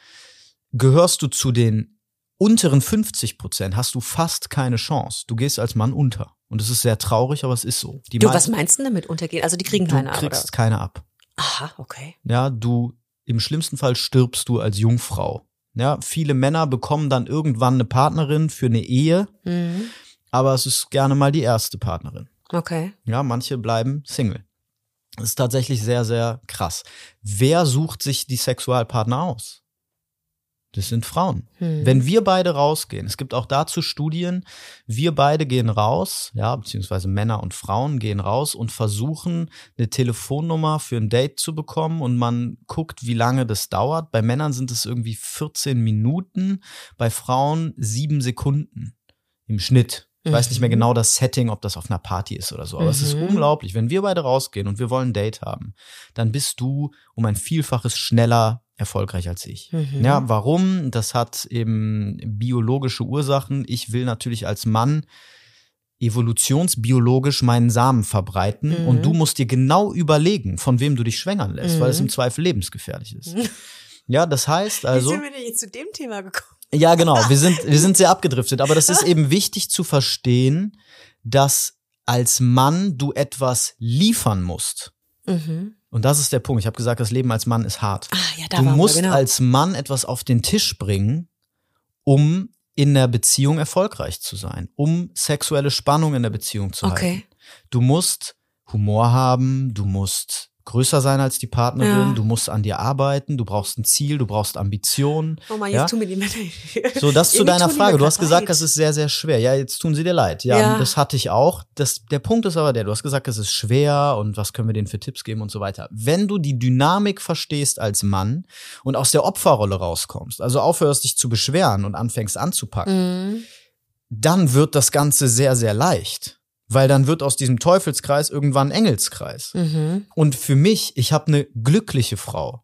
S2: Gehörst du zu den unteren 50 Prozent, hast du fast keine Chance. Du gehst als Mann unter. Und es ist sehr traurig, aber es ist so. Die
S1: Du, was meinst du damit untergehen? Also die kriegen
S2: du
S1: keine ab,
S2: kriegst
S1: oder?
S2: keine ab.
S1: Aha, okay.
S2: Ja, du, im schlimmsten Fall stirbst du als Jungfrau. Ja, viele Männer bekommen dann irgendwann eine Partnerin für eine Ehe,
S1: Mhm.
S2: aber es ist gerne mal die erste Partnerin.
S1: Okay.
S2: Ja, manche bleiben Single. Das ist tatsächlich sehr, sehr krass. Wer sucht sich die Sexualpartner aus? Das sind Frauen.
S1: Hm.
S2: Wenn wir beide rausgehen, es gibt auch dazu Studien, wir beide gehen raus, ja, beziehungsweise Männer und Frauen gehen raus und versuchen, eine Telefonnummer für ein Date zu bekommen und man guckt, wie lange das dauert. Bei Männern sind es irgendwie 14 Minuten, bei Frauen sieben Sekunden im Schnitt. Ich weiß nicht mehr
S1: Mhm.
S2: genau das Setting, ob das auf einer Party ist oder so, aber es ist
S1: Mhm.
S2: unglaublich. Wenn wir beide rausgehen und wir wollen ein Date haben, dann bist du um ein Vielfaches schneller erfolgreich als ich.
S1: Mhm.
S2: Ja, warum? Das hat eben biologische Ursachen. Ich will natürlich als Mann evolutionsbiologisch meinen Samen verbreiten
S1: Mhm.
S2: und du musst dir genau überlegen, von wem du dich schwängern lässt, weil es
S1: Mhm.
S2: im Zweifel lebensgefährlich ist. Ja, das heißt also.
S1: Wie sind wir denn jetzt zu dem Thema gekommen?
S2: Ja, genau. Wir sind, wir sind sehr abgedriftet. Aber das ist eben wichtig zu verstehen, dass als Mann du etwas liefern musst.
S1: Mhm.
S2: Und das ist der Punkt. Ich habe gesagt, das Leben als Mann ist hart.
S1: Ah, ja, da
S2: du musst
S1: wir, genau.
S2: als Mann etwas auf den Tisch bringen, um in der Beziehung erfolgreich zu sein, um sexuelle Spannung in der Beziehung zu halten.
S1: Okay.
S2: Du musst Humor haben, du musst größer sein als die Partnerin,
S1: Ja.
S2: du musst an dir arbeiten, du brauchst ein Ziel, du brauchst Ambitionen.
S1: Oh Mann, jetzt
S2: Ja?
S1: tun mir die Männer.
S2: So, das zu deiner Frage. Du hast gesagt,
S1: leid.
S2: das ist sehr, sehr schwer. Ja, jetzt tun sie dir leid. Ja,
S1: Ja.
S2: das hatte ich auch. Das, der Punkt ist aber der, du hast gesagt, es ist schwer und was können wir denen für Tipps geben und so weiter. Wenn du die Dynamik verstehst als Mann und aus der Opferrolle rauskommst, also aufhörst dich zu beschweren und anfängst anzupacken,
S1: Mhm.
S2: dann wird das Ganze sehr, sehr leicht. Weil dann wird aus diesem Teufelskreis irgendwann ein Engelskreis.
S1: Mhm.
S2: Und für mich, ich habe eine glückliche Frau.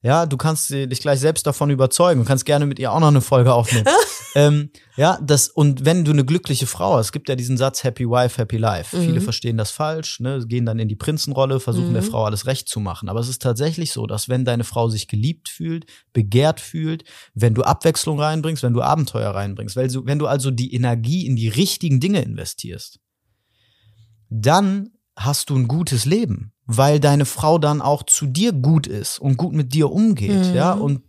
S2: Ja, du kannst dich gleich selbst davon überzeugen und kannst gerne mit ihr auch noch eine Folge aufnehmen. ähm, ja, das, und wenn du eine glückliche Frau hast, es gibt ja diesen Satz Happy Wife, Happy Life. Mhm. Viele verstehen das falsch, ne, gehen dann in die Prinzenrolle, versuchen mhm. der Frau alles recht zu machen. Aber es ist tatsächlich so, dass wenn deine Frau sich geliebt fühlt, begehrt fühlt, wenn du Abwechslung reinbringst, wenn du Abenteuer reinbringst, weil du, wenn du also die Energie in die richtigen Dinge investierst, dann hast du ein gutes Leben weil deine Frau dann auch zu dir gut ist und gut mit dir umgeht, mhm. ja, und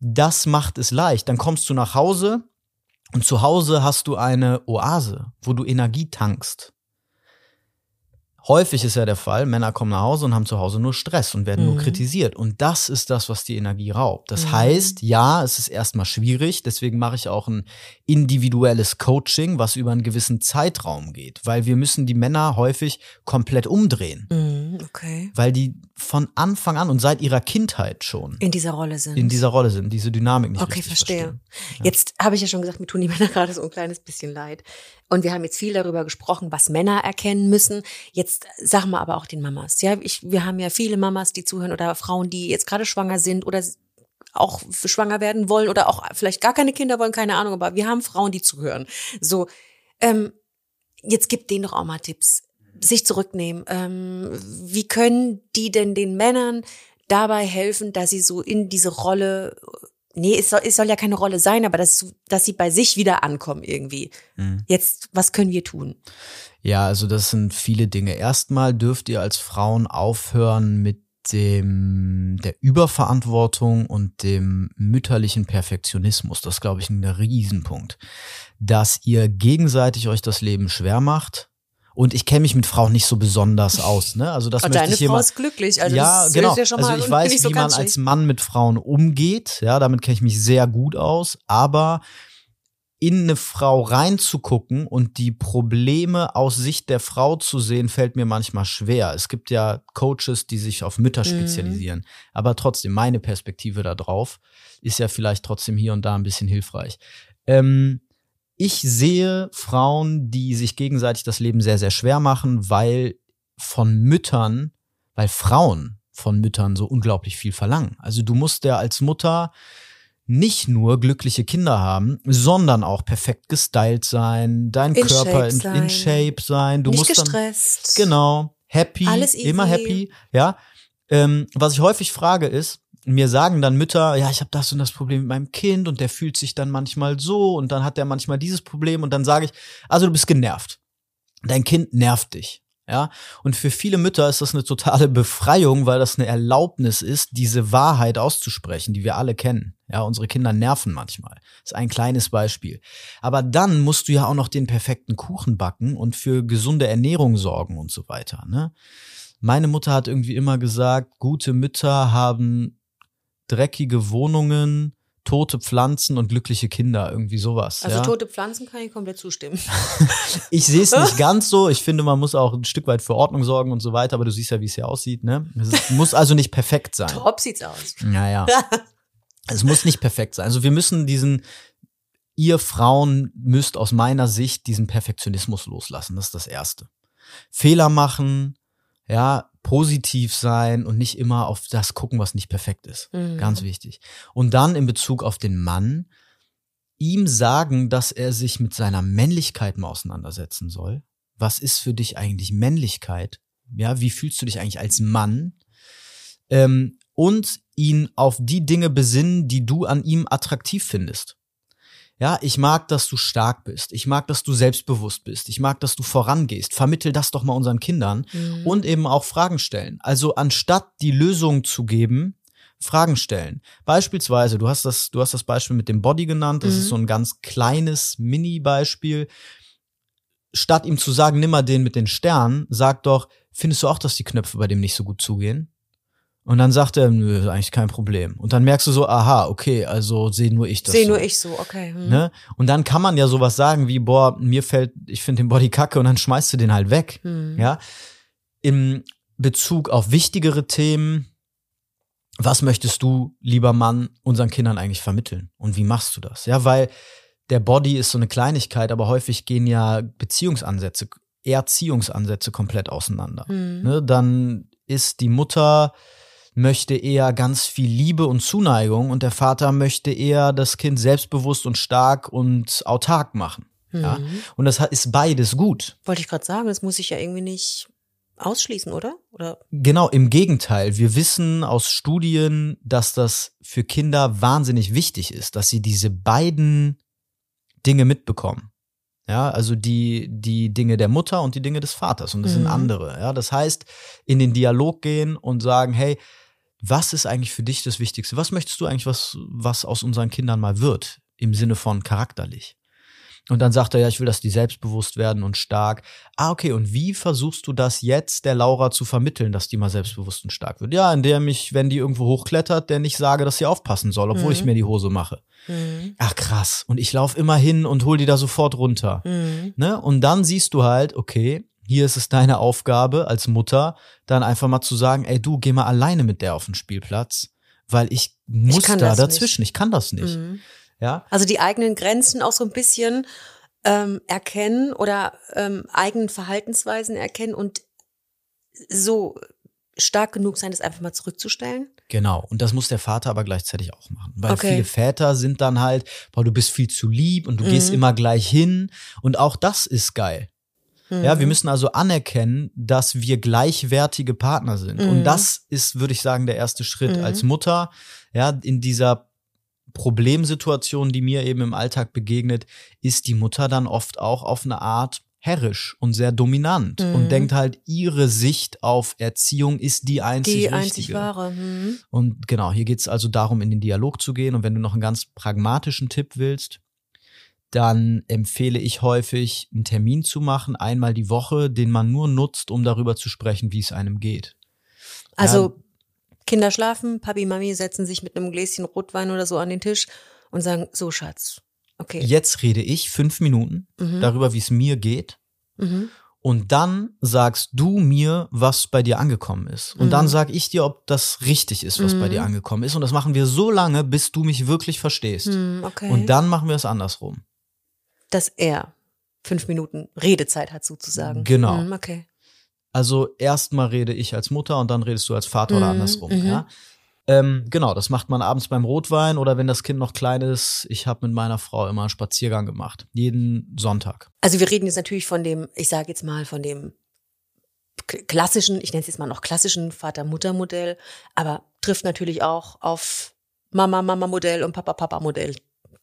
S2: das macht es leicht. Dann kommst du nach Hause und zu Hause hast du eine Oase, wo du Energie tankst. Häufig ist ja der Fall, Männer kommen nach Hause und haben zu Hause nur Stress und werden mhm. nur kritisiert. Und das ist das, was die Energie raubt. Das mhm. heißt, ja, es ist erstmal schwierig. Deswegen mache ich auch ein individuelles Coaching, was über einen gewissen Zeitraum geht. Weil wir müssen die Männer häufig komplett umdrehen.
S1: Mhm, okay.
S2: Weil die von Anfang an und seit ihrer Kindheit schon
S1: in dieser Rolle sind.
S2: In dieser Rolle sind, diese Dynamik nicht
S1: Okay, verstehe. Ja. Jetzt habe ich ja schon gesagt, mir tun die Männer gerade so ein kleines bisschen leid. Und wir haben jetzt viel darüber gesprochen, was Männer erkennen müssen. Jetzt sagen wir aber auch den Mamas. Ja, ich, wir haben ja viele Mamas, die zuhören oder Frauen, die jetzt gerade schwanger sind oder auch schwanger werden wollen oder auch vielleicht gar keine Kinder wollen, keine Ahnung. Aber wir haben Frauen, die zuhören. So, ähm, jetzt gibt denen doch auch mal Tipps sich zurücknehmen. Ähm, wie können die denn den Männern dabei helfen, dass sie so in diese Rolle, nee, es soll, es soll ja keine Rolle sein, aber dass, dass sie bei sich wieder ankommen irgendwie. Mhm. Jetzt, was können wir tun?
S2: Ja, also das sind viele Dinge. Erstmal dürft ihr als Frauen aufhören mit dem der Überverantwortung und dem mütterlichen Perfektionismus. Das ist, glaube ich, ein Riesenpunkt. Dass ihr gegenseitig euch das Leben schwer macht, und ich kenne mich mit Frauen nicht so besonders aus. Ne? Also das
S1: Aber
S2: möchte
S1: deine
S2: ich hier
S1: Frau ist glücklich. Also
S2: ja,
S1: das
S2: genau.
S1: Ja schon mal
S2: also ich weiß,
S1: so
S2: wie man als Mann mit Frauen umgeht. Ja, damit kenne ich mich sehr gut aus. Aber in eine Frau reinzugucken und die Probleme aus Sicht der Frau zu sehen, fällt mir manchmal schwer. Es gibt ja Coaches, die sich auf Mütter mhm. spezialisieren. Aber trotzdem, meine Perspektive da drauf ist ja vielleicht trotzdem hier und da ein bisschen hilfreich. Ähm, ich sehe Frauen, die sich gegenseitig das Leben sehr, sehr schwer machen, weil von Müttern, weil Frauen von Müttern so unglaublich viel verlangen. Also du musst ja als Mutter nicht nur glückliche Kinder haben, sondern auch perfekt gestylt sein, dein in Körper in, in, Shape sein. Du
S1: nicht
S2: musst
S1: gestresst.
S2: Dann, genau, happy, immer happy, ja. Ähm, was ich häufig frage ist, mir sagen dann Mütter, ja, ich habe das und das Problem mit meinem Kind und der fühlt sich dann manchmal so und dann hat der manchmal dieses Problem und dann sage ich, also du bist genervt. Dein Kind nervt dich. Ja, und für viele Mütter ist das eine totale Befreiung, weil das eine Erlaubnis ist, diese Wahrheit auszusprechen, die wir alle kennen. Ja, unsere Kinder nerven manchmal. Ist ein kleines Beispiel. Aber dann musst du ja auch noch den perfekten Kuchen backen und für gesunde Ernährung sorgen und so weiter. Ne? Meine Mutter hat irgendwie immer gesagt, gute Mütter haben dreckige Wohnungen, tote Pflanzen und glückliche Kinder, irgendwie sowas.
S1: Also
S2: ja?
S1: tote Pflanzen kann ich komplett zustimmen.
S2: ich sehe es nicht ganz so. Ich finde, man muss auch ein Stück weit für Ordnung sorgen und so weiter, aber du siehst ja, wie es hier aussieht, ne? Es muss also nicht perfekt sein.
S1: Top sieht's aus.
S2: Naja. es muss nicht perfekt sein. Also wir müssen diesen, ihr Frauen müsst aus meiner Sicht diesen Perfektionismus loslassen. Das ist das Erste. Fehler machen, ja, positiv sein und nicht immer auf das gucken, was nicht perfekt ist. Mhm. Ganz wichtig. Und dann in Bezug auf den Mann, ihm sagen, dass er sich mit seiner Männlichkeit mal auseinandersetzen soll. Was ist für dich eigentlich Männlichkeit? Ja, wie fühlst du dich eigentlich als Mann? Ähm, und ihn auf die Dinge besinnen, die du an ihm attraktiv findest. Ja, ich mag, dass du stark bist. Ich mag, dass du selbstbewusst bist. Ich mag, dass du vorangehst. Vermittel das doch mal unseren Kindern mhm. und eben auch Fragen stellen. Also anstatt die Lösung zu geben, Fragen stellen. Beispielsweise, du hast das, du hast das Beispiel mit dem Body genannt. Das mhm. ist so ein ganz kleines Mini-Beispiel. Statt ihm zu sagen, nimm mal den mit den Sternen, sag doch, findest du auch, dass die Knöpfe bei dem nicht so gut zugehen? Und dann sagt er, nö, ist eigentlich kein Problem. Und dann merkst du so, aha, okay, also sehe nur ich das.
S1: Sehe
S2: so.
S1: nur ich so, okay. Hm.
S2: Ne? Und dann kann man ja sowas sagen wie, boah, mir fällt, ich finde den Body kacke und dann schmeißt du den halt weg. Hm. Ja. Im Bezug auf wichtigere Themen, was möchtest du, lieber Mann, unseren Kindern eigentlich vermitteln? Und wie machst du das? Ja, weil der Body ist so eine Kleinigkeit, aber häufig gehen ja Beziehungsansätze, Erziehungsansätze komplett auseinander. Hm. Ne? Dann ist die Mutter möchte eher ganz viel Liebe und Zuneigung und der Vater möchte eher das Kind selbstbewusst und stark und autark machen. Ja?
S1: Mhm.
S2: Und das ist beides gut.
S1: Wollte ich gerade sagen, das muss ich ja irgendwie nicht ausschließen, oder? Oder
S2: Genau, im Gegenteil. Wir wissen aus Studien, dass das für Kinder wahnsinnig wichtig ist, dass sie diese beiden Dinge mitbekommen. Ja, also die, die Dinge der Mutter und die Dinge des Vaters. Und das sind
S1: Mhm.
S2: andere. Ja, das heißt, in den Dialog gehen und sagen, hey, was ist eigentlich für dich das Wichtigste? Was möchtest du eigentlich, was, was aus unseren Kindern mal wird? Im Sinne von charakterlich. Und dann sagt er, ja, ich will, dass die selbstbewusst werden und stark. Ah, okay, und wie versuchst du das jetzt der Laura zu vermitteln, dass die mal selbstbewusst und stark wird? Ja, indem ich, wenn die irgendwo hochklettert, der nicht sage, dass sie aufpassen soll, obwohl
S1: Mhm.
S2: ich mir die Hose mache.
S1: Mhm.
S2: Ach krass. Und ich laufe immer hin und hol die da sofort runter.
S1: Mhm.
S2: Ne? Und dann siehst du halt, okay, hier ist es deine Aufgabe als Mutter, dann einfach mal zu sagen, ey du, geh mal alleine mit der auf den Spielplatz, weil ich muss
S1: kann
S2: da dazwischen, ich kann das nicht.
S1: Mhm.
S2: Ja,
S1: Also die eigenen Grenzen auch so ein bisschen ähm, erkennen oder ähm, eigenen Verhaltensweisen erkennen und so stark genug sein, das einfach mal zurückzustellen.
S2: Genau, und das muss der Vater aber gleichzeitig auch machen. Weil
S1: Okay.
S2: viele Väter sind dann halt, boah, du bist viel zu lieb und du
S1: Mhm.
S2: gehst immer gleich hin. Und auch das ist geil. Ja, wir
S1: Mhm.
S2: müssen also anerkennen, dass wir gleichwertige Partner sind.
S1: Mhm.
S2: Und das ist, würde ich sagen, der erste Schritt
S1: Mhm.
S2: als Mutter, ja, in dieser Problemsituation, die mir eben im Alltag begegnet, ist die Mutter dann oft auch auf eine Art herrisch und sehr dominant
S1: Mhm.
S2: und denkt halt, ihre Sicht auf Erziehung ist die einzig
S1: die
S2: richtige.
S1: einzig wahre. Mhm.
S2: Und genau, hier geht's also darum, in den Dialog zu gehen. Und wenn du noch einen ganz pragmatischen Tipp willst, dann empfehle ich häufig, einen Termin zu machen, einmal die Woche, den man nur nutzt, um darüber zu sprechen, wie es einem geht.
S1: Also Kinder schlafen, Papi, Mami setzen sich mit einem Gläschen Rotwein oder so an den Tisch und sagen, so Schatz, okay.
S2: Jetzt rede ich fünf Minuten
S1: Mhm.
S2: darüber, wie es mir geht.
S1: Mhm.
S2: Und dann sagst du mir, was bei dir angekommen ist. Und dann
S1: Mhm.
S2: sag ich dir, ob das richtig ist, was bei
S1: Mhm.
S2: dir angekommen ist. Und das machen wir so lange, bis du mich wirklich verstehst.
S1: Hm, okay.
S2: Und dann machen wir es andersrum.
S1: Dass er fünf Minuten Redezeit hat sozusagen.
S2: Genau.
S1: Hm, okay.
S2: Also erstmal rede ich als Mutter und dann redest du als Vater oder
S1: Mhm,
S2: andersrum.
S1: mhm.
S2: Ja? Ähm, genau, das macht man abends beim Rotwein oder wenn das Kind noch klein ist. Ich habe mit meiner Frau immer einen Spaziergang gemacht. Jeden Sonntag.
S1: Also wir reden jetzt natürlich von dem, ich sage jetzt mal von dem klassischen, ich nenne es jetzt mal noch klassischen Vater-Mutter-Modell, aber trifft natürlich auch auf Mama-Mama-Modell und Papa-Papa-Modell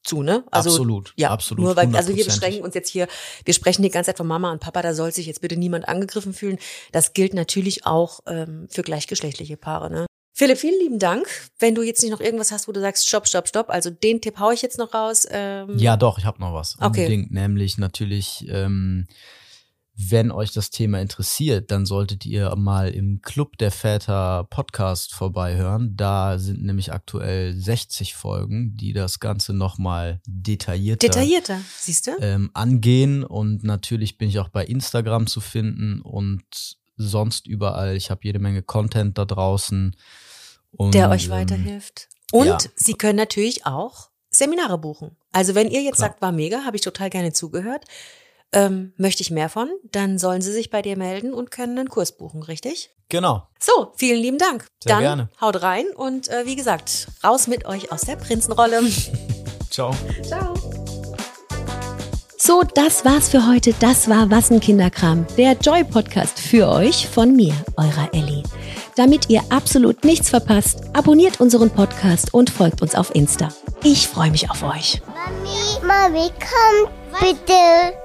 S1: zu, ne?
S2: absolut.
S1: Ja,
S2: absolut.
S1: Nur weil, also wir
S2: 100%.
S1: beschränken uns jetzt hier, wir sprechen die ganze Zeit von Mama und Papa, da soll sich jetzt bitte niemand angegriffen fühlen. Das gilt natürlich auch ähm, für gleichgeschlechtliche Paare, ne? Philipp, vielen lieben Dank. Wenn du jetzt nicht noch irgendwas hast, wo du sagst, stopp, stopp, stopp, also den Tipp hau ich jetzt noch raus. Ähm,
S2: Ja, doch, ich habe noch was.
S1: Okay.
S2: Unbedingt. Nämlich natürlich, ähm, wenn euch das Thema interessiert, dann solltet ihr mal im Club der Väter Podcast vorbeihören. Da sind nämlich aktuell 60 Folgen, die das Ganze nochmal detaillierter
S1: Detaillierter, siehst du?
S2: ähm, angehen. Und natürlich bin ich auch bei Instagram zu finden und sonst überall. Ich habe jede Menge Content da draußen. Und,
S1: der euch
S2: ähm,
S1: weiterhilft. Und
S2: ja.
S1: Sie können natürlich auch Seminare buchen. Also wenn ihr jetzt
S2: Klar.
S1: sagt, war mega, habe ich total gerne zugehört, ähm, möchte ich mehr von, dann sollen Sie sich bei dir melden und können einen Kurs buchen, richtig?
S2: Genau.
S1: So, vielen lieben Dank.
S2: Sehr
S1: dann
S2: gerne.
S1: haut rein und äh, wie gesagt, raus mit euch aus der Prinzenrolle.
S2: Ciao.
S1: Ciao.
S4: So, das war's für heute. Das war Was ein Kinderkram, der Joy-Podcast für euch von mir, eurer Ellie. Damit ihr absolut nichts verpasst, abonniert unseren Podcast und folgt uns auf Insta. Ich freue mich auf euch.
S3: Mami, Mami, komm bitte.